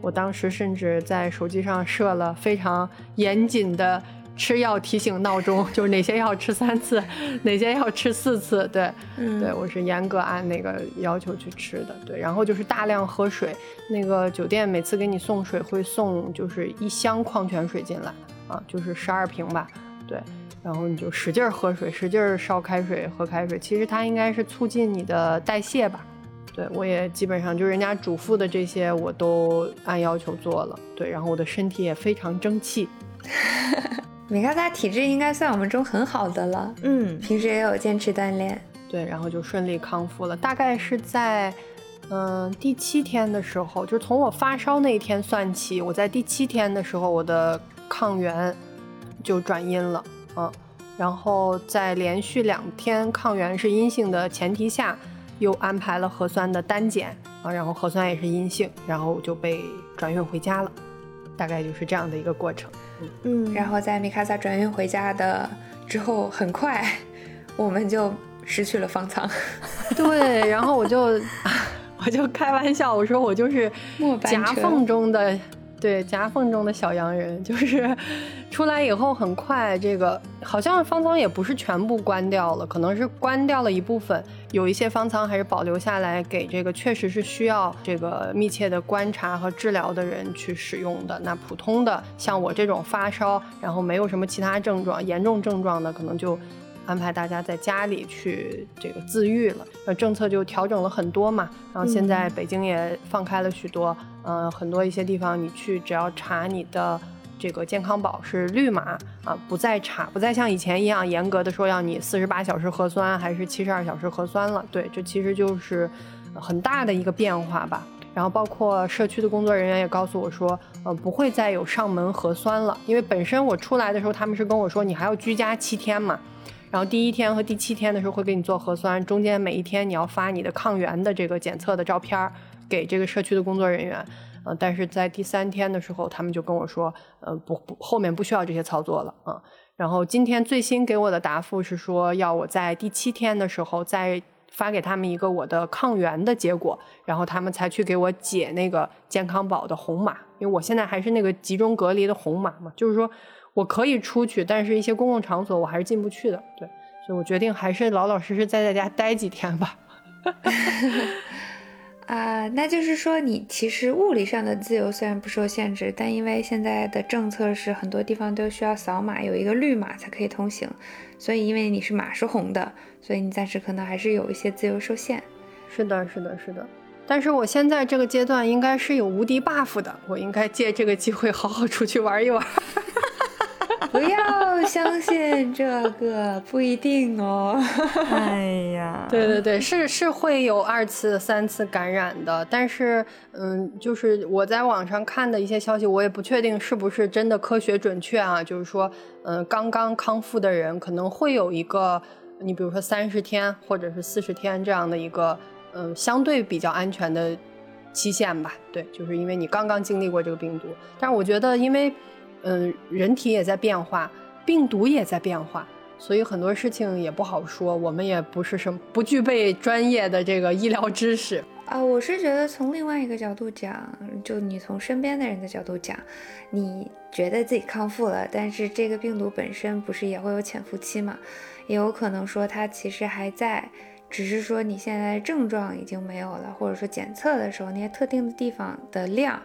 我当时甚至在手机上设了非常严谨的吃药提醒闹钟，就是哪些药吃三次，哪些药吃四次。对，对我是严格按那个要求去吃的。对，然后就是大量喝水，那个酒店每次给你送水会送就是一箱矿泉水进来啊，就是十二瓶吧。对，然后你就使劲喝水，使劲烧开水喝开水。其实它应该是促进你的代谢吧。对我也基本上就人家嘱咐的这些我都按要求做了。对，然后我的身体也非常争气。米卡萨体质应该算我们中很好的了。嗯，平时也有坚持锻炼。对，然后就顺利康复了。大概是在。嗯，第七天的时候，就从我发烧那一天算起，我在第七天的时候，我的抗原就转阴了，嗯，然后在连续两天抗原是阴性的前提下，又安排了核酸的单检啊，然后核酸也是阴性，然后就被转运回家了，大概就是这样的一个过程。嗯，然后在米卡萨转运回家的之后，很快我们就失去了方舱。对，然后我就。我就开玩笑，我说我就是夹缝中的，对夹缝中的小洋人，就是出来以后很快，这个好像方舱也不是全部关掉了，可能是关掉了一部分，有一些方舱还是保留下来给这个确实是需要这个密切的观察和治疗的人去使用的。那普通的像我这种发烧，然后没有什么其他症状、严重症状的，可能就。安排大家在家里去这个自愈了，那政策就调整了很多嘛。然后现在北京也放开了许多，嗯，很多一些地方你去只要查你的这个健康宝是绿码啊，不再查，不再像以前一样严格的说要你四十八小时核酸还是七十二小时核酸了。对，这其实就是很大的一个变化吧。然后包括社区的工作人员也告诉我说，呃，不会再有上门核酸了，因为本身我出来的时候他们是跟我说你还要居家七天嘛。然后第一天和第七天的时候会给你做核酸，中间每一天你要发你的抗原的这个检测的照片给这个社区的工作人员，呃，但是在第三天的时候，他们就跟我说，呃，不不，后面不需要这些操作了啊。然后今天最新给我的答复是说，要我在第七天的时候再发给他们一个我的抗原的结果，然后他们才去给我解那个健康宝的红码，因为我现在还是那个集中隔离的红码嘛，就是说。我可以出去，但是一些公共场所我还是进不去的。对，所以我决定还是老老实实在在家待几天吧。啊，那就是说你其实物理上的自由虽然不受限制，但因为现在的政策是很多地方都需要扫码，有一个绿码才可以通行，所以因为你是码是红的，所以你暂时可能还是有一些自由受限。是的，是的，是的。但是我现在这个阶段应该是有无敌 buff 的，我应该借这个机会好好出去玩一玩。不要相信这个，不一定哦。哎呀，对对对，是是会有二次、三次感染的。但是，嗯，就是我在网上看的一些消息，我也不确定是不是真的科学准确啊。就是说，嗯，刚刚康复的人可能会有一个，你比如说三十天或者是四十天这样的一个，嗯，相对比较安全的期限吧。对，就是因为你刚刚经历过这个病毒。但是我觉得，因为嗯，人体也在变化，病毒也在变化，所以很多事情也不好说。我们也不是什么不具备专业的这个医疗知识啊。我是觉得从另外一个角度讲，就你从身边的人的角度讲，你觉得自己康复了，但是这个病毒本身不是也会有潜伏期嘛？也有可能说它其实还在，只是说你现在症状已经没有了，或者说检测的时候那些特定的地方的量。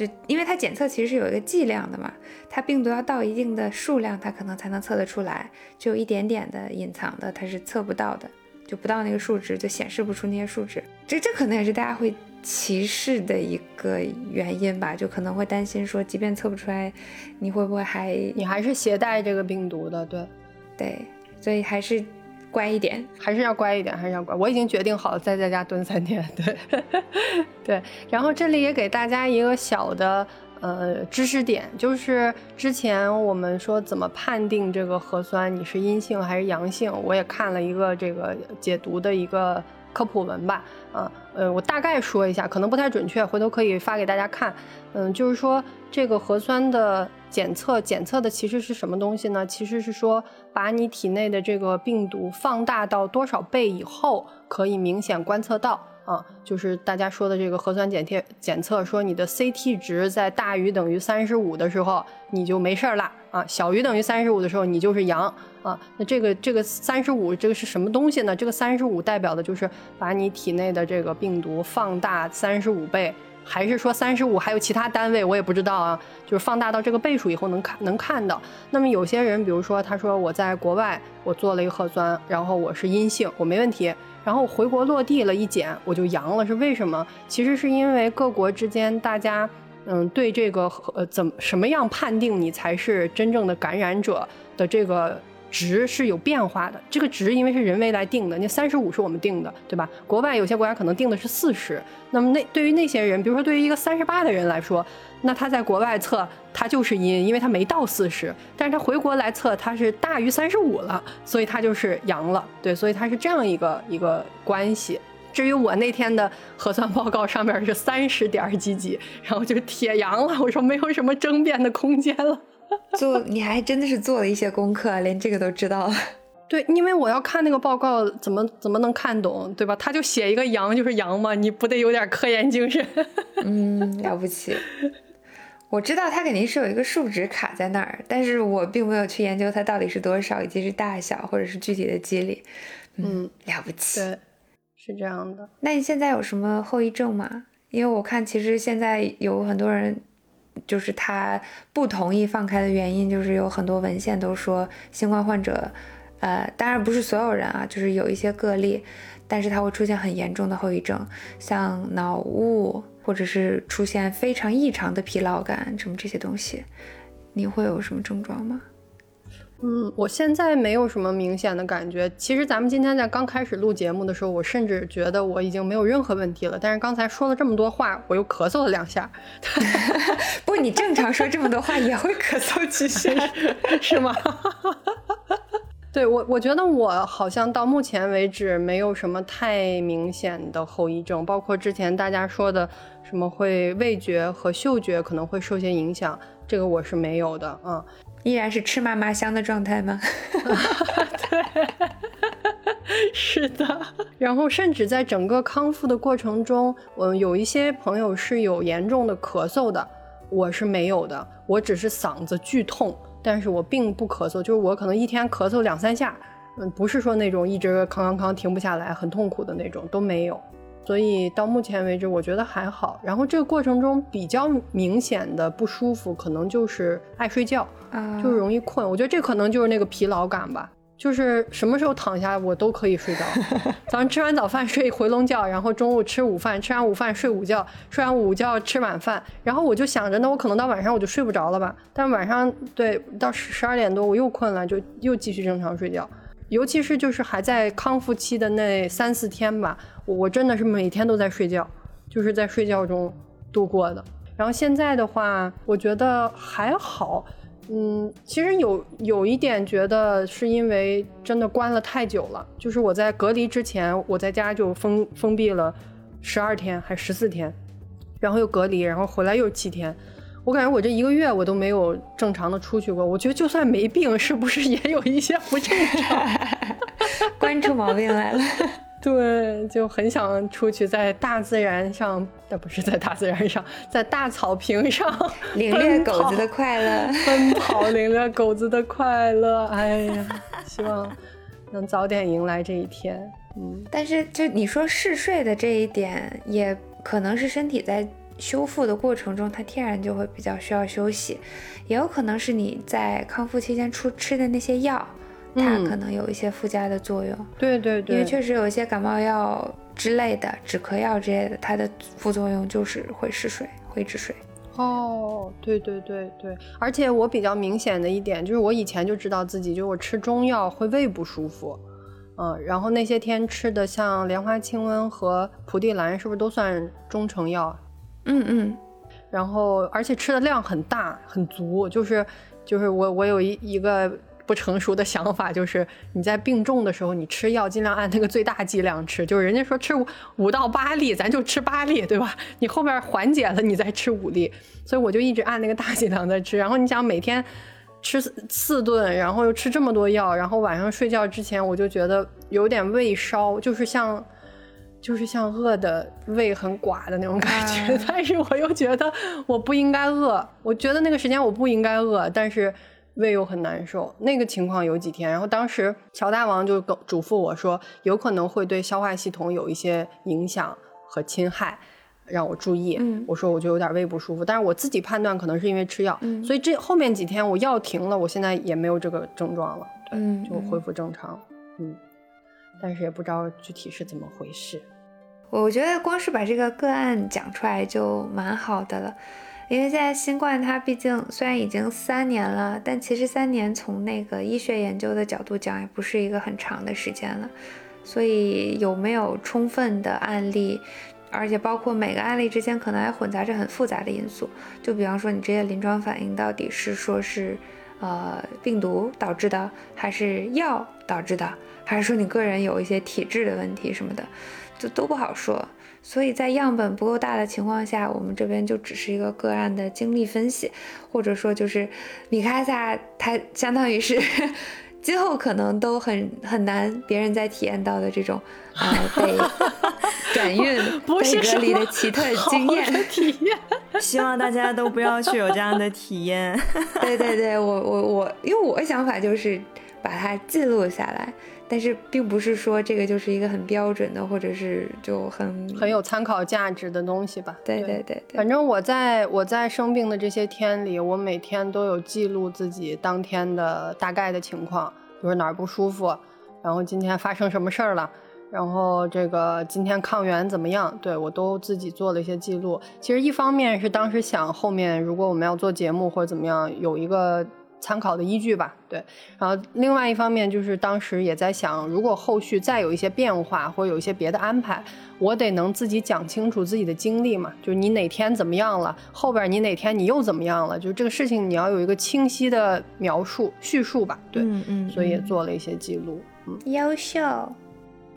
就因为它检测其实是有一个剂量的嘛，它病毒要到一定的数量，它可能才能测得出来，就有一点点的隐藏的，它是测不到的，就不到那个数值就显示不出那些数值。这这可能也是大家会歧视的一个原因吧，就可能会担心说，即便测不出来，你会不会还你还是携带这个病毒的？对，对，所以还是。乖一点，还是要乖一点，还是要乖。我已经决定好了，再在家蹲三天。对，对。然后这里也给大家一个小的呃知识点，就是之前我们说怎么判定这个核酸你是阴性还是阳性，我也看了一个这个解读的一个科普文吧。啊，呃，我大概说一下，可能不太准确，回头可以发给大家看。嗯，就是说这个核酸的。检测检测的其实是什么东西呢？其实是说把你体内的这个病毒放大到多少倍以后，可以明显观测到啊，就是大家说的这个核酸检测检测，说你的 CT 值在大于等于三十五的时候，你就没事儿了啊，小于等于三十五的时候，你就是阳啊。那这个这个三十五这个是什么东西呢？这个三十五代表的就是把你体内的这个病毒放大三十五倍。还是说三十五还有其他单位，我也不知道啊。就是放大到这个倍数以后能看能看到。那么有些人，比如说他说我在国外我做了一个核酸，然后我是阴性，我没问题。然后回国落地了一检，我就阳了，是为什么？其实是因为各国之间大家嗯对这个呃怎么什么样判定你才是真正的感染者的这个。值是有变化的，这个值因为是人为来定的，那三十五是我们定的，对吧？国外有些国家可能定的是四十，那么那对于那些人，比如说对于一个三十八的人来说，那他在国外测他就是阴，因为他没到四十，但是他回国来测他是大于三十五了，所以他就是阳了，对，所以他是这样一个一个关系。至于我那天的核酸报告上面是三十点几几，然后就铁阳了，我说没有什么争辩的空间了。做你还真的是做了一些功课，连这个都知道了。对，因为我要看那个报告，怎么怎么能看懂，对吧？他就写一个阳就是阳嘛，你不得有点科研精神？嗯，了不起。我知道它肯定是有一个数值卡在那儿，但是我并没有去研究它到底是多少，以及是大小或者是具体的机理。嗯，了不起。对，是这样的。那你现在有什么后遗症吗？因为我看其实现在有很多人。就是他不同意放开的原因，就是有很多文献都说新冠患者，呃，当然不是所有人啊，就是有一些个例，但是他会出现很严重的后遗症，像脑雾，或者是出现非常异常的疲劳感，什么这些东西，你会有什么症状吗？嗯，我现在没有什么明显的感觉。其实咱们今天在刚开始录节目的时候，我甚至觉得我已经没有任何问题了。但是刚才说了这么多话，我又咳嗽了两下。不，你正常说这么多话也会咳嗽几下，是吗？对我，我觉得我好像到目前为止没有什么太明显的后遗症，包括之前大家说的什么会味觉和嗅觉可能会受些影响，这个我是没有的。嗯。依然是吃嘛嘛香的状态吗？对，是的。然后甚至在整个康复的过程中，嗯，有一些朋友是有严重的咳嗽的，我是没有的，我只是嗓子剧痛，但是我并不咳嗽，就是我可能一天咳嗽两三下，嗯，不是说那种一直康康康停不下来，很痛苦的那种都没有。所以到目前为止，我觉得还好。然后这个过程中比较明显的不舒服，可能就是爱睡觉，就是容易困。我觉得这可能就是那个疲劳感吧，就是什么时候躺下我都可以睡着。早上吃完早饭睡回笼觉，然后中午吃午饭，吃完午饭睡午觉，睡完午觉吃晚饭。然后我就想着，那我可能到晚上我就睡不着了吧？但晚上对到十十二点多我又困了，就又继续正常睡觉。尤其是就是还在康复期的那三四天吧，我真的是每天都在睡觉，就是在睡觉中度过的。然后现在的话，我觉得还好，嗯，其实有有一点觉得是因为真的关了太久了，就是我在隔离之前，我在家就封封闭了十二天还十四天，然后又隔离，然后回来又七天。我感觉我这一个月我都没有正常的出去过。我觉得就算没病，是不是也有一些不正常？关出毛病来了。对，就很想出去，在大自然上，但不是在大自然上，在大草坪上 领略狗子的快乐，奔跑领略狗子的快乐。哎呀，希望能早点迎来这一天。嗯，但是就你说嗜睡的这一点，也可能是身体在。修复的过程中，它天然就会比较需要休息，也有可能是你在康复期间出吃的那些药，它可能有一些附加的作用。对对对，因为确实有一些感冒药之类的、止咳药之类的，它的副作用就是会嗜水、会止水。哦，对对对对，而且我比较明显的一点就是，我以前就知道自己，就我吃中药会胃不舒服，嗯，然后那些天吃的像莲花清瘟和蒲地蓝，是不是都算中成药？嗯嗯，然后而且吃的量很大很足，就是就是我我有一一个不成熟的想法，就是你在病重的时候，你吃药尽量按那个最大剂量吃，就是人家说吃五五到八粒，咱就吃八粒，对吧？你后边缓解了，你再吃五粒，所以我就一直按那个大剂量在吃。然后你想每天吃四顿，然后又吃这么多药，然后晚上睡觉之前，我就觉得有点胃烧，就是像。就是像饿的胃很寡的那种感觉，但是我又觉得我不应该饿，我觉得那个时间我不应该饿，但是胃又很难受。那个情况有几天，然后当时乔大王就嘱咐我说，有可能会对消化系统有一些影响和侵害，让我注意，嗯。我说我就有点胃不舒服，但是我自己判断可能是因为吃药，嗯。所以这后面几天我药停了，我现在也没有这个症状了，对，嗯就恢复正常，嗯，但是也不知道具体是怎么回事。我觉得光是把这个个案讲出来就蛮好的了，因为现在新冠它毕竟虽然已经三年了，但其实三年从那个医学研究的角度讲，也不是一个很长的时间了。所以有没有充分的案例，而且包括每个案例之间可能还混杂着很复杂的因素，就比方说你这些临床反应到底是说是呃病毒导致的，还是药导致的，还是说你个人有一些体质的问题什么的。就都不好说，所以在样本不够大的情况下，我们这边就只是一个个案的经历分析，或者说就是米卡萨他相当于是今后可能都很很难别人再体验到的这种啊、呃、被 转运不是被隔离的奇特经验。体验。希望大家都不要去有这样的体验。对对对，我我我，因为我的想法就是把它记录下来。但是并不是说这个就是一个很标准的，或者是就很很有参考价值的东西吧。对对对对，反正我在我在生病的这些天里，我每天都有记录自己当天的大概的情况，比如哪儿不舒服，然后今天发生什么事儿了，然后这个今天抗原怎么样，对我都自己做了一些记录。其实一方面是当时想后面如果我们要做节目或者怎么样，有一个。参考的依据吧，对。然后另外一方面就是当时也在想，如果后续再有一些变化或者有一些别的安排，我得能自己讲清楚自己的经历嘛，就是你哪天怎么样了，后边你哪天你又怎么样了，就这个事情你要有一个清晰的描述叙述吧，对。嗯嗯，所以也做了一些记录，嗯。优秀。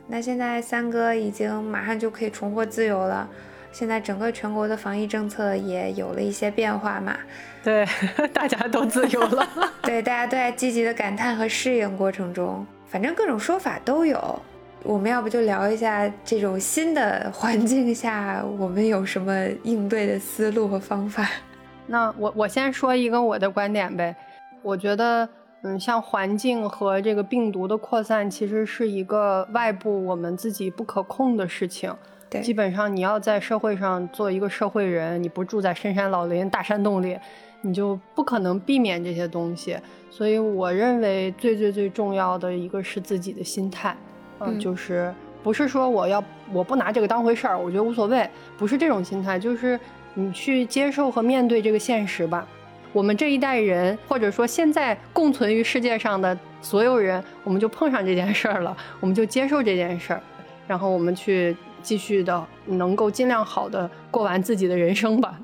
那现在三哥已经马上就可以重获自由了。现在整个全国的防疫政策也有了一些变化嘛？对，大家都自由了。对，大家都在积极的感叹和适应过程中，反正各种说法都有。我们要不就聊一下这种新的环境下，我们有什么应对的思路和方法？那我我先说一个我的观点呗。我觉得，嗯，像环境和这个病毒的扩散，其实是一个外部我们自己不可控的事情。基本上你要在社会上做一个社会人，你不住在深山老林、大山洞里，你就不可能避免这些东西。所以我认为最最最重要的一个是自己的心态，呃、嗯，就是不是说我要我不拿这个当回事儿，我觉得无所谓，不是这种心态，就是你去接受和面对这个现实吧。我们这一代人，或者说现在共存于世界上的所有人，我们就碰上这件事儿了，我们就接受这件事儿，然后我们去。继续的能够尽量好的过完自己的人生吧。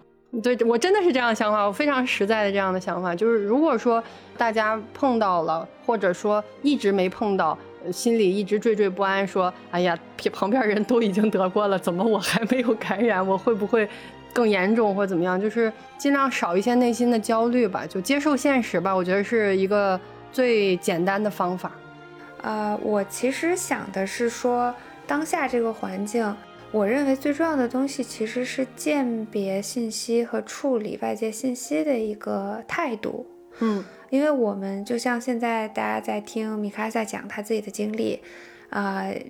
对我真的是这样想法，我非常实在的这样的想法，就是如果说大家碰到了，或者说一直没碰到，心里一直惴惴不安，说哎呀，旁边人都已经得过了，怎么我还没有感染？我会不会更严重或怎么样？就是尽量少一些内心的焦虑吧，就接受现实吧。我觉得是一个最简单的方法。呃，我其实想的是说。当下这个环境，我认为最重要的东西其实是鉴别信息和处理外界信息的一个态度。嗯，因为我们就像现在大家在听米卡萨讲他自己的经历，啊、呃，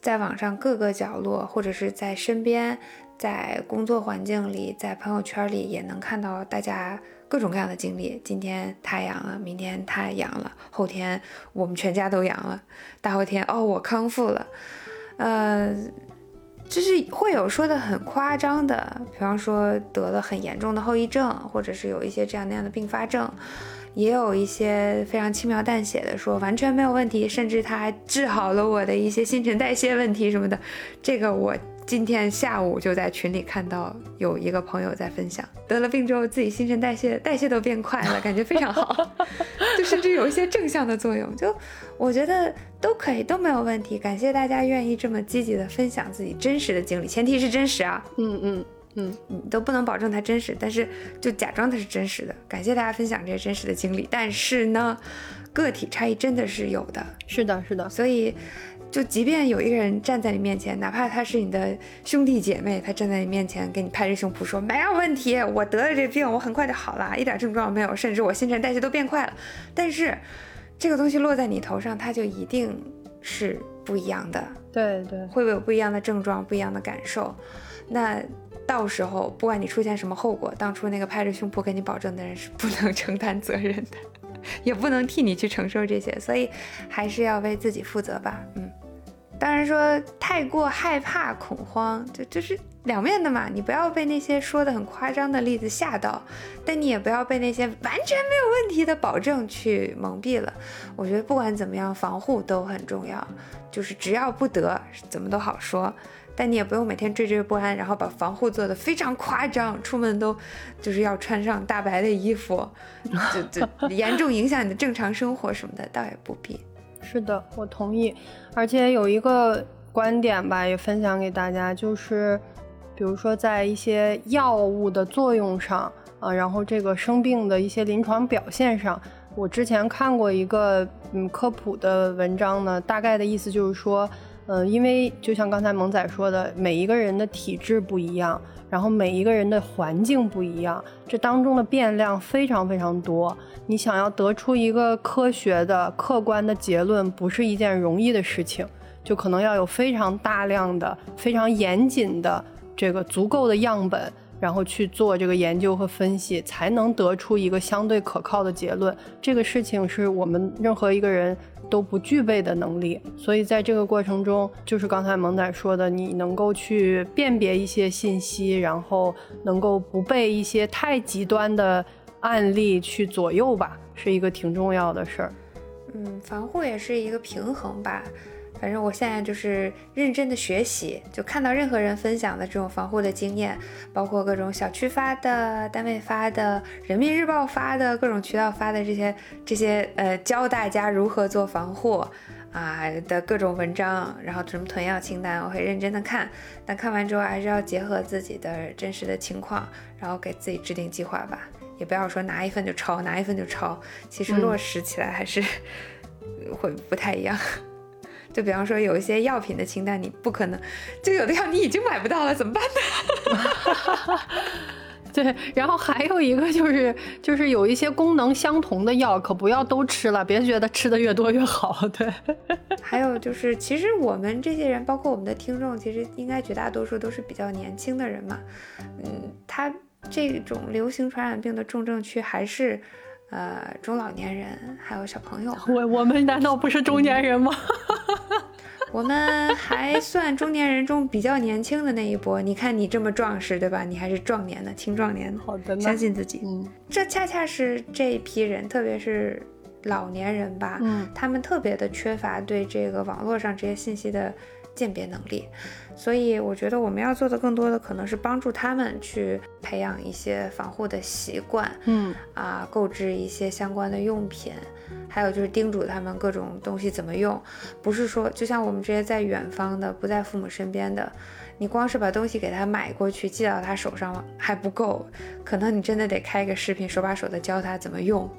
在网上各个角落，或者是在身边，在工作环境里，在朋友圈里，也能看到大家各种各样的经历。今天他阳了，明天他阳了，后天我们全家都阳了，大后天哦我康复了。呃，就是会有说的很夸张的，比方说得了很严重的后遗症，或者是有一些这样那样的并发症，也有一些非常轻描淡写的说完全没有问题，甚至他还治好了我的一些新陈代谢问题什么的。这个我今天下午就在群里看到有一个朋友在分享，得了病之后自己新陈代谢代谢都变快了，感觉非常好，就甚至有一些正向的作用。就我觉得都可以，都没有问题。感谢大家愿意这么积极的分享自己真实的经历，前提是真实啊。嗯嗯嗯，你都不能保证它真实，但是就假装它是真实的。感谢大家分享这些真实的经历，但是呢，个体差异真的是有的。是的，是的，所以。就即便有一个人站在你面前，哪怕他是你的兄弟姐妹，他站在你面前给你拍着胸脯说没有问题，我得了这病，我很快就好了，一点症状没有，甚至我新陈代谢都变快了。但是这个东西落在你头上，它就一定是不一样的。对对，会不会有不一样的症状、不一样的感受？那到时候不管你出现什么后果，当初那个拍着胸脯给你保证的人是不能 承担责任的，也不能替你去承受这些，所以还是要为自己负责吧。嗯，当然说太过害怕恐慌，就就是两面的嘛。你不要被那些说的很夸张的例子吓到，但你也不要被那些完全没有问题的保证去蒙蔽了。我觉得不管怎么样，防护都很重要，就是只要不得，怎么都好说。但你也不用每天惴惴不安，然后把防护做得非常夸张，出门都就是要穿上大白的衣服，就就严重影响你的正常生活什么的，倒也不必。是的，我同意。而且有一个观点吧，也分享给大家，就是比如说在一些药物的作用上啊，然后这个生病的一些临床表现上，我之前看过一个嗯科普的文章呢，大概的意思就是说。呃，因为就像刚才萌仔说的，每一个人的体质不一样，然后每一个人的环境不一样，这当中的变量非常非常多。你想要得出一个科学的、客观的结论，不是一件容易的事情，就可能要有非常大量的、非常严谨的这个足够的样本，然后去做这个研究和分析，才能得出一个相对可靠的结论。这个事情是我们任何一个人。都不具备的能力，所以在这个过程中，就是刚才萌仔说的，你能够去辨别一些信息，然后能够不被一些太极端的案例去左右吧，是一个挺重要的事儿。嗯，防护也是一个平衡吧。反正我现在就是认真的学习，就看到任何人分享的这种防护的经验，包括各种小区发的、单位发的、人民日报发的各种渠道发的这些这些呃教大家如何做防护啊的各种文章，然后什么囤药清单，我会认真的看。但看完之后还是要结合自己的真实的情况，然后给自己制定计划吧。也不要说拿一份就抄，拿一份就抄，其实落实起来还是 会不太一样。就比方说有一些药品的清单，你不可能，就有的药你已经买不到了，怎么办呢？对，然后还有一个就是，就是有一些功能相同的药，可不要都吃了，别觉得吃的越多越好。对，还有就是，其实我们这些人，包括我们的听众，其实应该绝大多数都是比较年轻的人嘛。嗯，他这种流行传染病的重症区还是。呃，中老年人还有小朋友，我我们难道不是中年人吗？我们还算中年人中比较年轻的那一波。你看你这么壮实，对吧？你还是壮年的青壮年。好的，相信自己。嗯，这恰恰是这一批人，特别是老年人吧，嗯，他们特别的缺乏对这个网络上这些信息的鉴别能力。所以我觉得我们要做的更多的可能是帮助他们去培养一些防护的习惯，嗯啊，购置一些相关的用品，还有就是叮嘱他们各种东西怎么用。不是说就像我们这些在远方的、不在父母身边的，你光是把东西给他买过去寄到他手上还不够，可能你真的得开个视频，手把手的教他怎么用。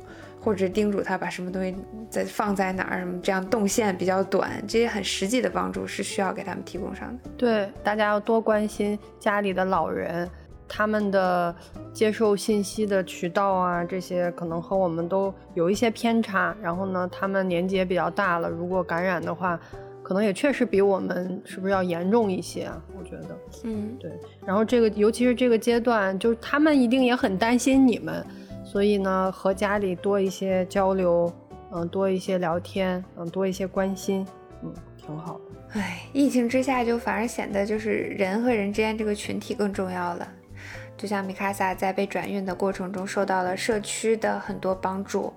或者叮嘱他把什么东西再放在哪儿，什么这样动线比较短，这些很实际的帮助是需要给他们提供上的。对，大家要多关心家里的老人，他们的接受信息的渠道啊，这些可能和我们都有一些偏差。然后呢，他们年纪也比较大了，如果感染的话，可能也确实比我们是不是要严重一些啊？我觉得，嗯，对。然后这个，尤其是这个阶段，就是他们一定也很担心你们。所以呢，和家里多一些交流，嗯，多一些聊天，嗯，多一些关心，嗯，挺好的。哎，疫情之下就反而显得就是人和人之间这个群体更重要了。就像米卡萨在被转运的过程中受到了社区的很多帮助，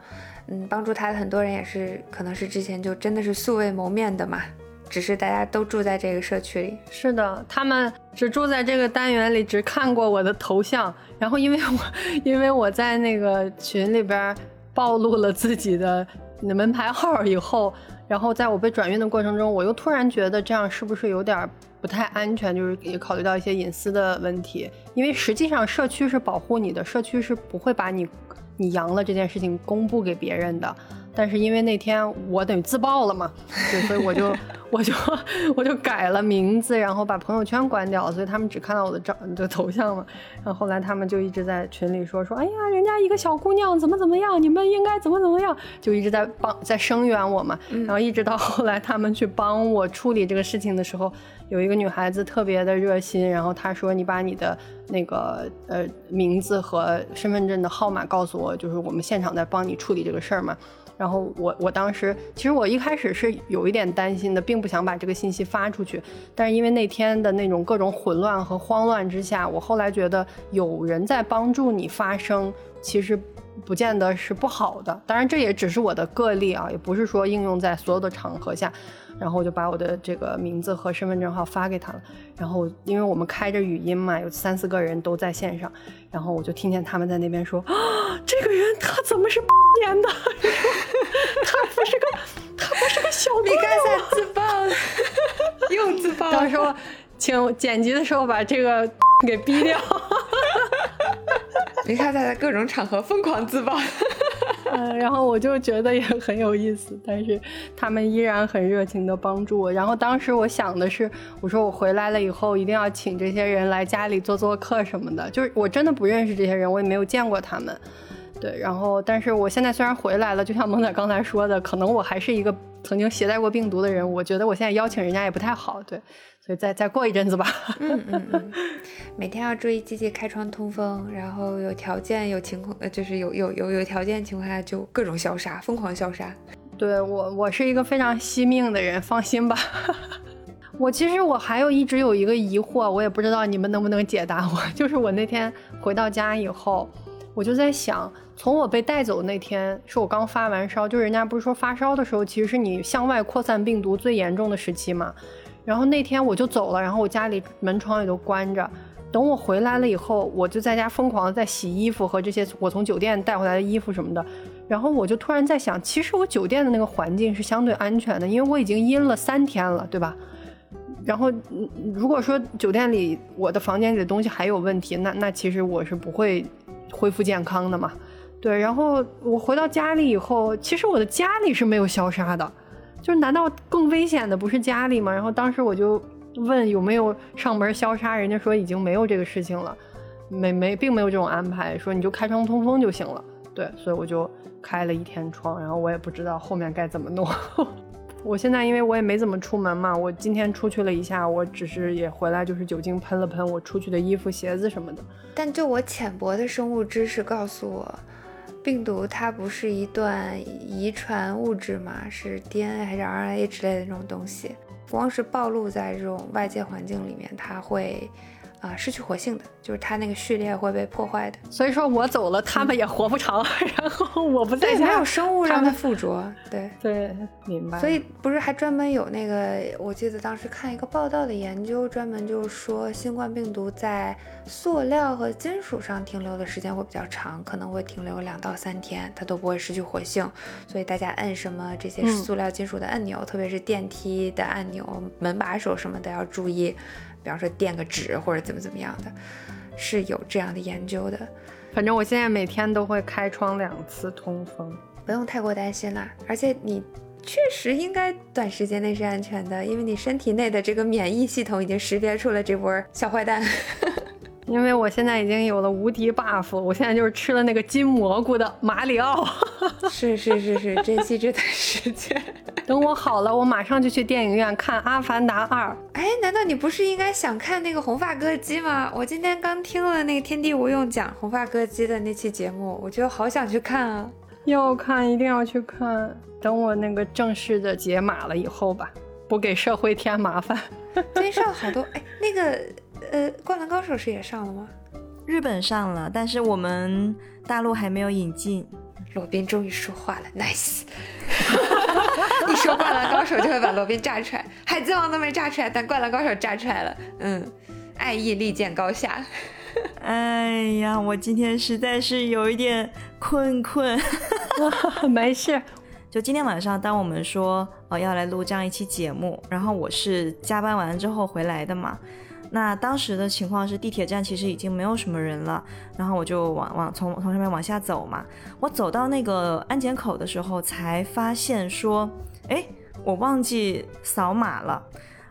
嗯，帮助他的很多人也是可能是之前就真的是素未谋面的嘛。只是大家都住在这个社区里，是的，他们只住在这个单元里，只看过我的头像。然后因为我因为我在那个群里边暴露了自己的门牌号以后，然后在我被转运的过程中，我又突然觉得这样是不是有点不太安全？就是也考虑到一些隐私的问题。因为实际上社区是保护你的，社区是不会把你你阳了这件事情公布给别人的。但是因为那天我等于自爆了嘛，对，所以我就我就我就改了名字，然后把朋友圈关掉，所以他们只看到我的照 的头像嘛。然后后来他们就一直在群里说说，哎呀，人家一个小姑娘怎么怎么样，你们应该怎么怎么样，就一直在帮在声援我嘛。然后一直到后来他们去帮我处理这个事情的时候，有一个女孩子特别的热心，然后她说你把你的那个呃名字和身份证的号码告诉我，就是我们现场在帮你处理这个事儿嘛。然后我我当时其实我一开始是有一点担心的，并不想把这个信息发出去。但是因为那天的那种各种混乱和慌乱之下，我后来觉得有人在帮助你发声，其实不见得是不好的。当然这也只是我的个例啊，也不是说应用在所有的场合下。然后我就把我的这个名字和身份证号发给他了。然后因为我们开着语音嘛，有三四个人都在线上，然后我就听见他们在那边说：“啊，这个人他怎么是年的？他不是个，他不是个小米卡萨自爆了，又自爆了。到时候请剪辑的时候把这个 给逼掉。你看他在各种场合疯狂自爆。嗯，然后我就觉得也很有意思，但是他们依然很热情的帮助我。然后当时我想的是，我说我回来了以后一定要请这些人来家里做做客什么的。就是我真的不认识这些人，我也没有见过他们。对，然后但是我现在虽然回来了，就像萌仔刚才说的，可能我还是一个曾经携带过病毒的人。我觉得我现在邀请人家也不太好，对，所以再再过一阵子吧。嗯嗯嗯，每天要注意积极开窗通风，然后有条件有情况呃，就是有有有有条件情况下就各种消杀，疯狂消杀。对我我是一个非常惜命的人，放心吧。我其实我还有一直有一个疑惑，我也不知道你们能不能解答我，就是我那天回到家以后。我就在想，从我被带走那天，是我刚发完烧，就人家不是说发烧的时候，其实是你向外扩散病毒最严重的时期嘛。然后那天我就走了，然后我家里门窗也都关着。等我回来了以后，我就在家疯狂的在洗衣服和这些我从酒店带回来的衣服什么的。然后我就突然在想，其实我酒店的那个环境是相对安全的，因为我已经阴了三天了，对吧？然后如果说酒店里我的房间里的东西还有问题，那那其实我是不会。恢复健康的嘛，对。然后我回到家里以后，其实我的家里是没有消杀的，就是难道更危险的不是家里吗？然后当时我就问有没有上门消杀，人家说已经没有这个事情了，没没并没有这种安排，说你就开窗通风就行了。对，所以我就开了一天窗，然后我也不知道后面该怎么弄。我现在因为我也没怎么出门嘛，我今天出去了一下，我只是也回来就是酒精喷了喷我出去的衣服、鞋子什么的。但就我浅薄的生物知识告诉我，病毒它不是一段遗传物质嘛，是 DNA 还是 RNA 之类的那种东西，光是暴露在这种外界环境里面，它会。啊，失去活性的，就是它那个序列会被破坏的。所以说我走了，他们也活不长。然后我不在家，没有生物让它附着。对对，明白。所以不是还专门有那个？我记得当时看一个报道的研究，专门就是说新冠病毒在塑料和金属上停留的时间会比较长，可能会停留两到三天，它都不会失去活性。所以大家摁什么这些塑料、金属的按钮，特别是电梯的按钮、门把手什么的要注意。比方说垫个纸或者怎么怎么样的，是有这样的研究的。反正我现在每天都会开窗两次通风，不用太过担心啦。而且你确实应该短时间内是安全的，因为你身体内的这个免疫系统已经识别出了这波小坏蛋。因为我现在已经有了无敌 buff，我现在就是吃了那个金蘑菇的马里奥。是是是是，珍惜这段时间。等我好了，我马上就去电影院看《阿凡达二》。哎，难道你不是应该想看那个红发歌姬吗？我今天刚听了那个《天地无用》讲红发歌姬的那期节目，我觉得好想去看啊！要看，一定要去看。等我那个正式的解码了以后吧，不给社会添麻烦。最近上了好多，哎，那个。呃，灌篮高手是也上了吗？日本上了，但是我们大陆还没有引进。罗宾终于说话了，nice。一说灌篮高手就会把罗宾炸出来，海贼王都没炸出来，但灌篮高手炸出来了。嗯，爱意力见高下。哎呀，我今天实在是有一点困困。没事，就今天晚上，当我们说哦要来录这样一期节目，然后我是加班完之后回来的嘛。那当时的情况是，地铁站其实已经没有什么人了，然后我就往往从从上面往下走嘛。我走到那个安检口的时候，才发现说，哎，我忘记扫码了。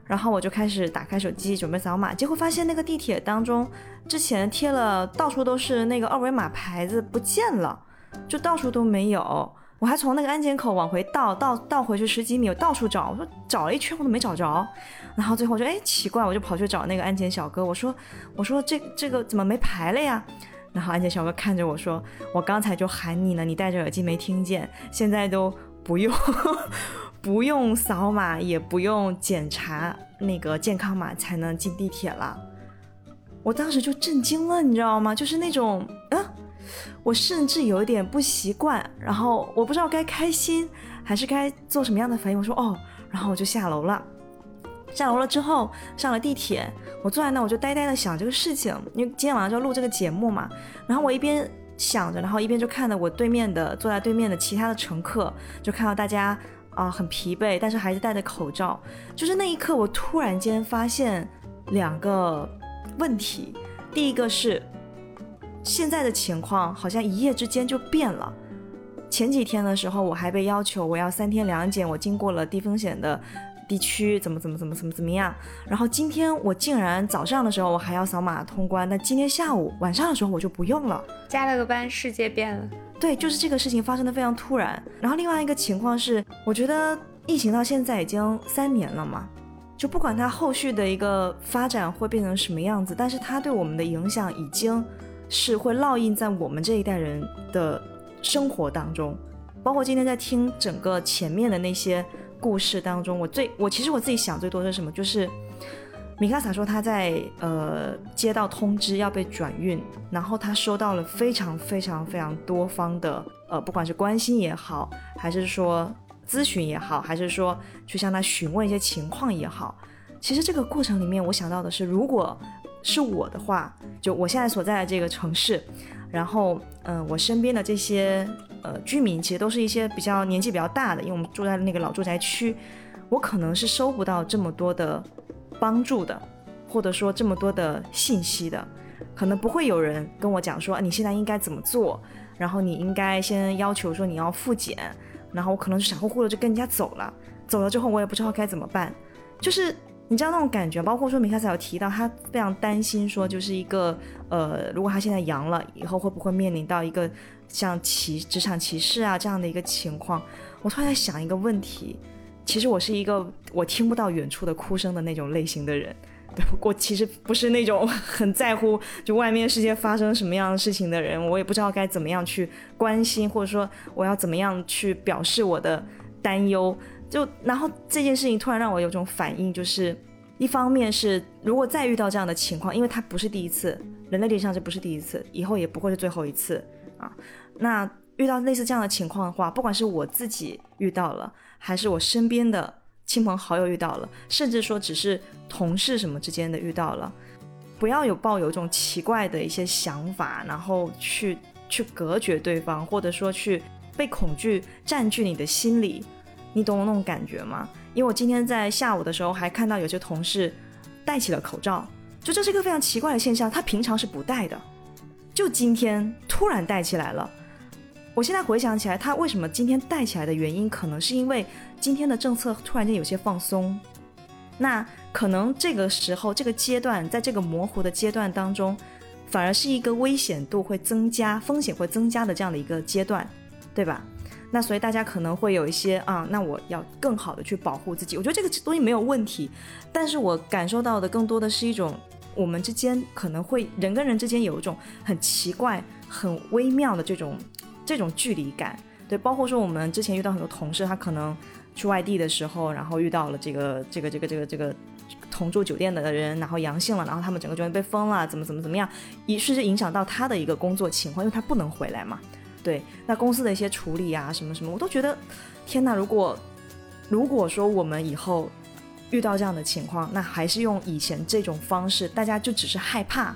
然后我就开始打开手机准备扫码，结果发现那个地铁当中之前贴了到处都是那个二维码牌子不见了，就到处都没有。我还从那个安检口往回倒倒倒回去十几米，我到处找，我说找了一圈我都没找着，然后最后我就哎奇怪，我就跑去找那个安检小哥，我说我说这这个怎么没牌了呀？然后安检小哥看着我说，我刚才就喊你呢，你戴着耳机没听见，现在都不用 不用扫码，也不用检查那个健康码才能进地铁了。我当时就震惊了，你知道吗？就是那种啊。我甚至有一点不习惯，然后我不知道该开心还是该做什么样的反应。我说哦，然后我就下楼了。下楼了之后，上了地铁，我坐在那，我就呆呆的想这个事情，因为今天晚上就要录这个节目嘛。然后我一边想着，然后一边就看到我对面的坐在对面的其他的乘客，就看到大家啊很疲惫，但是还是戴着口罩。就是那一刻，我突然间发现两个问题，第一个是。现在的情况好像一夜之间就变了。前几天的时候，我还被要求我要三天两检，我经过了低风险的地区，怎么怎么怎么怎么怎么样。然后今天我竟然早上的时候我还要扫码通关，那今天下午晚上的时候我就不用了。加了个班，世界变了。对，就是这个事情发生的非常突然。然后另外一个情况是，我觉得疫情到现在已经三年了嘛，就不管它后续的一个发展会变成什么样子，但是它对我们的影响已经。是会烙印在我们这一代人的生活当中，包括今天在听整个前面的那些故事当中，我最我其实我自己想最多是什么？就是米卡萨说他在呃接到通知要被转运，然后他收到了非常非常非常多方的呃不管是关心也好，还是说咨询也好，还是说去向他询问一些情况也好，其实这个过程里面我想到的是如果。是我的话，就我现在所在的这个城市，然后，嗯，我身边的这些呃居民，其实都是一些比较年纪比较大的，因为我们住在那个老住宅区，我可能是收不到这么多的帮助的，或者说这么多的信息的，可能不会有人跟我讲说，你现在应该怎么做，然后你应该先要求说你要复检，然后我可能就傻乎乎的就跟人家走了，走了之后我也不知道该怎么办，就是。你知道那种感觉，包括说米卡萨有提到，他非常担心说，就是一个呃，如果他现在阳了，以后会不会面临到一个像歧职场歧视啊这样的一个情况？我突然在想一个问题，其实我是一个我听不到远处的哭声的那种类型的人，对我其实不是那种很在乎就外面世界发生什么样的事情的人，我也不知道该怎么样去关心，或者说我要怎么样去表示我的担忧。就然后这件事情突然让我有种反应，就是一方面是如果再遇到这样的情况，因为它不是第一次，人类历史上这不是第一次，以后也不会是最后一次啊。那遇到类似这样的情况的话，不管是我自己遇到了，还是我身边的亲朋好友遇到了，甚至说只是同事什么之间的遇到了，不要有抱有一种奇怪的一些想法，然后去去隔绝对方，或者说去被恐惧占据你的心理。你懂我那种感觉吗？因为我今天在下午的时候还看到有些同事戴起了口罩，就这是一个非常奇怪的现象。他平常是不戴的，就今天突然戴起来了。我现在回想起来，他为什么今天戴起来的原因，可能是因为今天的政策突然间有些放松。那可能这个时候这个阶段，在这个模糊的阶段当中，反而是一个危险度会增加、风险会增加的这样的一个阶段，对吧？那所以大家可能会有一些啊，那我要更好的去保护自己。我觉得这个东西没有问题，但是我感受到的更多的是一种我们之间可能会人跟人之间有一种很奇怪、很微妙的这种这种距离感。对，包括说我们之前遇到很多同事，他可能去外地的时候，然后遇到了这个这个这个这个这个同住酒店的人，然后阳性了，然后他们整个酒店被封了，怎么怎么怎么样，一是影响到他的一个工作情况，因为他不能回来嘛。对，那公司的一些处理啊，什么什么，我都觉得，天哪！如果如果说我们以后遇到这样的情况，那还是用以前这种方式，大家就只是害怕，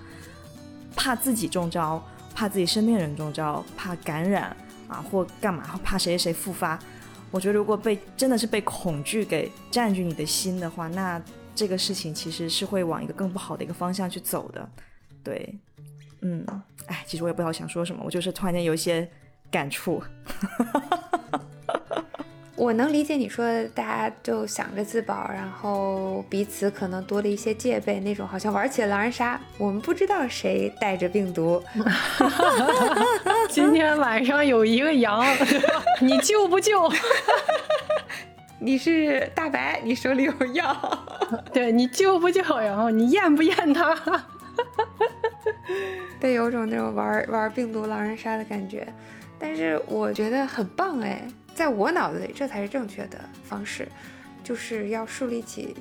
怕自己中招，怕自己身边人中招，怕感染啊，或干嘛，怕谁谁谁复发。我觉得如果被真的是被恐惧给占据你的心的话，那这个事情其实是会往一个更不好的一个方向去走的。对。嗯，哎，其实我也不知道想说什么，我就是突然间有一些感触。我能理解你说大家就想着自保，然后彼此可能多了一些戒备，那种好像玩起了狼人杀，我们不知道谁带着病毒。今天晚上有一个羊，你救不救？你是大白，你手里有药，对你救不救？然后你验不验它？对，有种那种玩玩病毒狼人杀的感觉。但是我觉得很棒哎。在我脑子里，这才是正确的方式，就是要树立起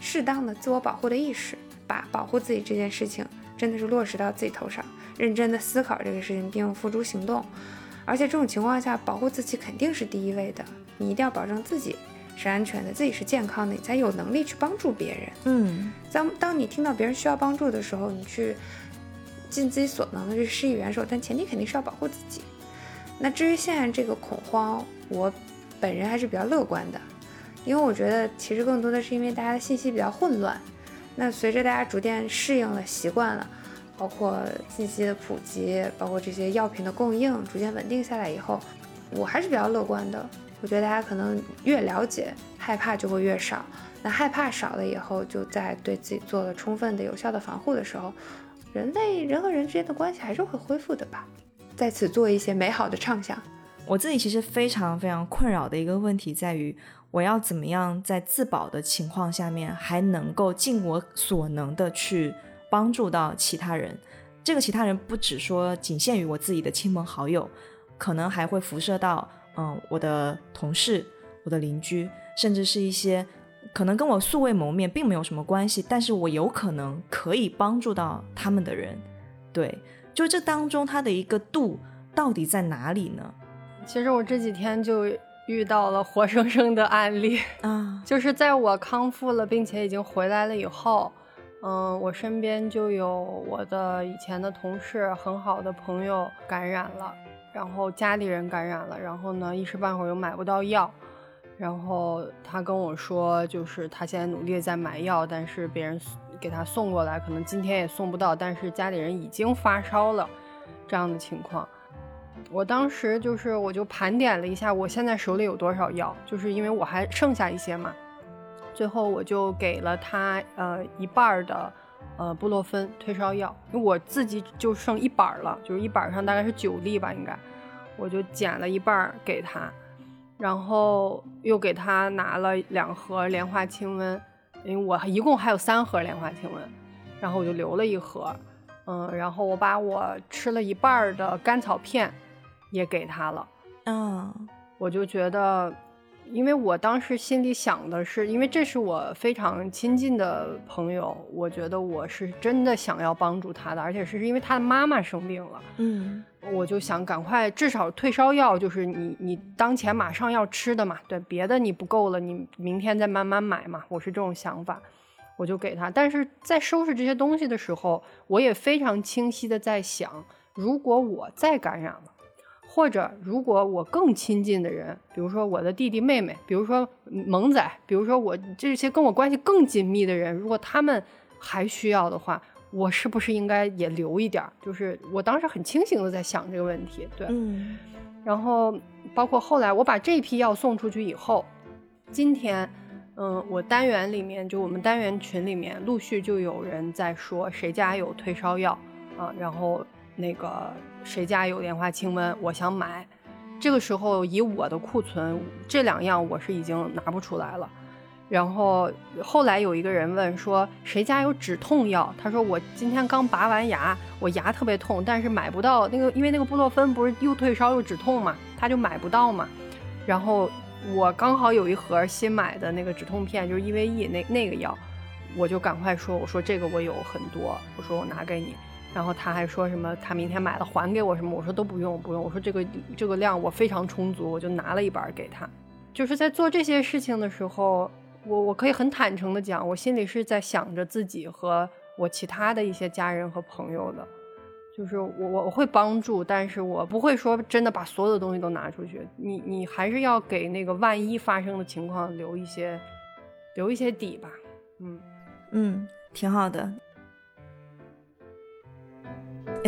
适当的自我保护的意识，把保护自己这件事情真的是落实到自己头上，认真的思考这个事情，并付诸行动。而且这种情况下，保护自己肯定是第一位的，你一定要保证自己是安全的，自己是健康的，你才有能力去帮助别人。嗯，当当你听到别人需要帮助的时候，你去尽自己所能的去施以援手，但前提肯定是要保护自己。那至于现在这个恐慌，我本人还是比较乐观的，因为我觉得其实更多的是因为大家的信息比较混乱。那随着大家逐渐适应了、习惯了，包括信息的普及，包括这些药品的供应逐渐稳定下来以后，我还是比较乐观的。我觉得大家可能越了解，害怕就会越少。那害怕少了以后，就在对自己做了充分的、有效的防护的时候，人类人和人之间的关系还是会恢复的吧。在此做一些美好的畅想。我自己其实非常非常困扰的一个问题在于，我要怎么样在自保的情况下面，还能够尽我所能的去帮助到其他人。这个其他人不只说仅限于我自己的亲朋好友，可能还会辐射到嗯我的同事、我的邻居，甚至是一些可能跟我素未谋面，并没有什么关系，但是我有可能可以帮助到他们的人。对。就这当中，它的一个度到底在哪里呢？其实我这几天就遇到了活生生的案例啊，就是在我康复了并且已经回来了以后，嗯，我身边就有我的以前的同事、很好的朋友感染了，然后家里人感染了，然后呢一时半会儿又买不到药，然后他跟我说，就是他现在努力在买药，但是别人。给他送过来，可能今天也送不到，但是家里人已经发烧了，这样的情况，我当时就是我就盘点了一下，我现在手里有多少药，就是因为我还剩下一些嘛，最后我就给了他呃一半的呃布洛芬退烧药，因为我自己就剩一板了，就是一板上大概是九粒吧，应该，我就捡了一半给他，然后又给他拿了两盒莲花清瘟。因为我一共还有三盒莲花清瘟，然后我就留了一盒，嗯，然后我把我吃了一半的甘草片也给他了，嗯，我就觉得，因为我当时心里想的是，因为这是我非常亲近的朋友，我觉得我是真的想要帮助他的，而且是因为他的妈妈生病了，嗯。我就想赶快，至少退烧药就是你你当前马上要吃的嘛，对，别的你不够了，你明天再慢慢买嘛。我是这种想法，我就给他。但是在收拾这些东西的时候，我也非常清晰的在想，如果我再感染了，或者如果我更亲近的人，比如说我的弟弟妹妹，比如说萌仔，比如说我这些跟我关系更紧密的人，如果他们还需要的话。我是不是应该也留一点儿？就是我当时很清醒的在想这个问题，对，嗯。然后包括后来我把这批药送出去以后，今天，嗯，我单元里面就我们单元群里面陆续就有人在说谁家有退烧药啊，然后那个谁家有莲花清瘟，我想买。这个时候以我的库存，这两样我是已经拿不出来了。然后后来有一个人问说谁家有止痛药？他说我今天刚拔完牙，我牙特别痛，但是买不到那个，因为那个布洛芬不是又退烧又止痛嘛，他就买不到嘛。然后我刚好有一盒新买的那个止痛片，就是依维易那那个药，我就赶快说我说这个我有很多，我说我拿给你。然后他还说什么他明天买了还给我什么？我说都不用不用，我说这个这个量我非常充足，我就拿了一板给他。就是在做这些事情的时候。我我可以很坦诚的讲，我心里是在想着自己和我其他的一些家人和朋友的，就是我我我会帮助，但是我不会说真的把所有的东西都拿出去。你你还是要给那个万一发生的情况留一些留一些底吧。嗯嗯，挺好的。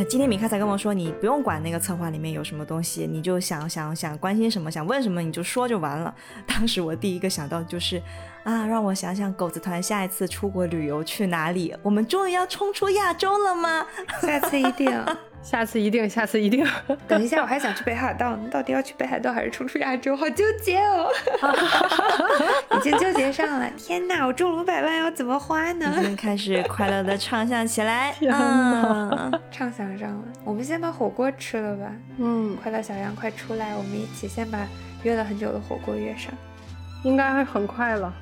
今天米卡才跟我说，你不用管那个策划里面有什么东西，你就想想想关心什么，想问什么你就说就完了。当时我第一个想到就是，啊，让我想想狗子团下一次出国旅游去哪里？我们终于要冲出亚洲了吗？下次一定。下次一定，下次一定。等一下，我还想去北海道呢，到底要去北海道还是冲出亚洲？好纠结哦，已经纠结上了。天哪，我中了五百万要怎么花呢？已经开始快乐的畅想起来。嗯，畅想上了。我们先把火锅吃了吧。嗯，快乐小羊快出来，我们一起先把约了很久的火锅约上。应该会很快了。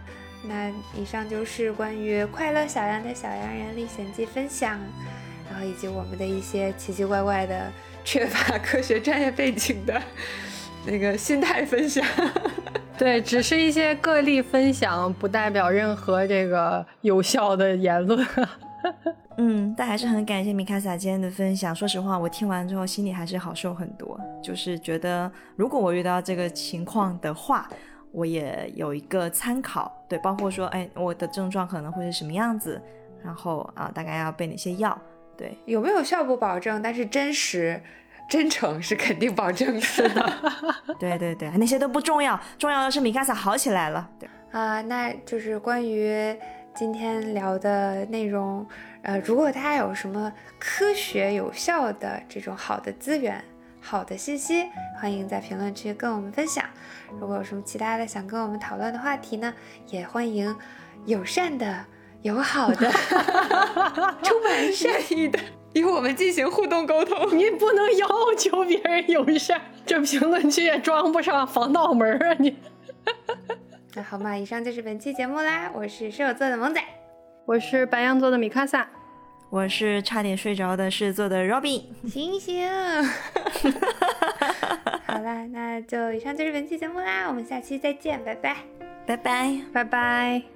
那以上就是关于快乐小羊的小羊人历险记分享。然后以及我们的一些奇奇怪怪的、缺乏科学专业背景的那个心态分享，对，只是一些个例分享，不代表任何这个有效的言论。嗯，但还是很感谢米卡萨今天的分享。说实话，我听完之后心里还是好受很多，就是觉得如果我遇到这个情况的话，我也有一个参考。对，包括说，哎，我的症状可能会是什么样子，然后啊，大概要备哪些药。对，有没有效不保证，但是真实、真诚是肯定保证的。对对对，那些都不重要，重要的是米卡萨好起来了。对啊，那就是关于今天聊的内容。呃，如果大家有什么科学有效的这种好的资源、好的信息，欢迎在评论区跟我们分享。如果有什么其他的想跟我们讨论的话题呢，也欢迎友善的。友好的，充满善意的，与我们进行互动沟通。你不能要求别人友善，这评论区也装不上防盗门啊！你。那好嘛，以上就是本期节目啦。我是射手座的萌仔，我是白羊座的米卡萨，我是差点睡着的狮子座的 Robin。醒醒！好啦，那就以上就是本期节目啦。我们下期再见，拜拜，拜拜，拜拜。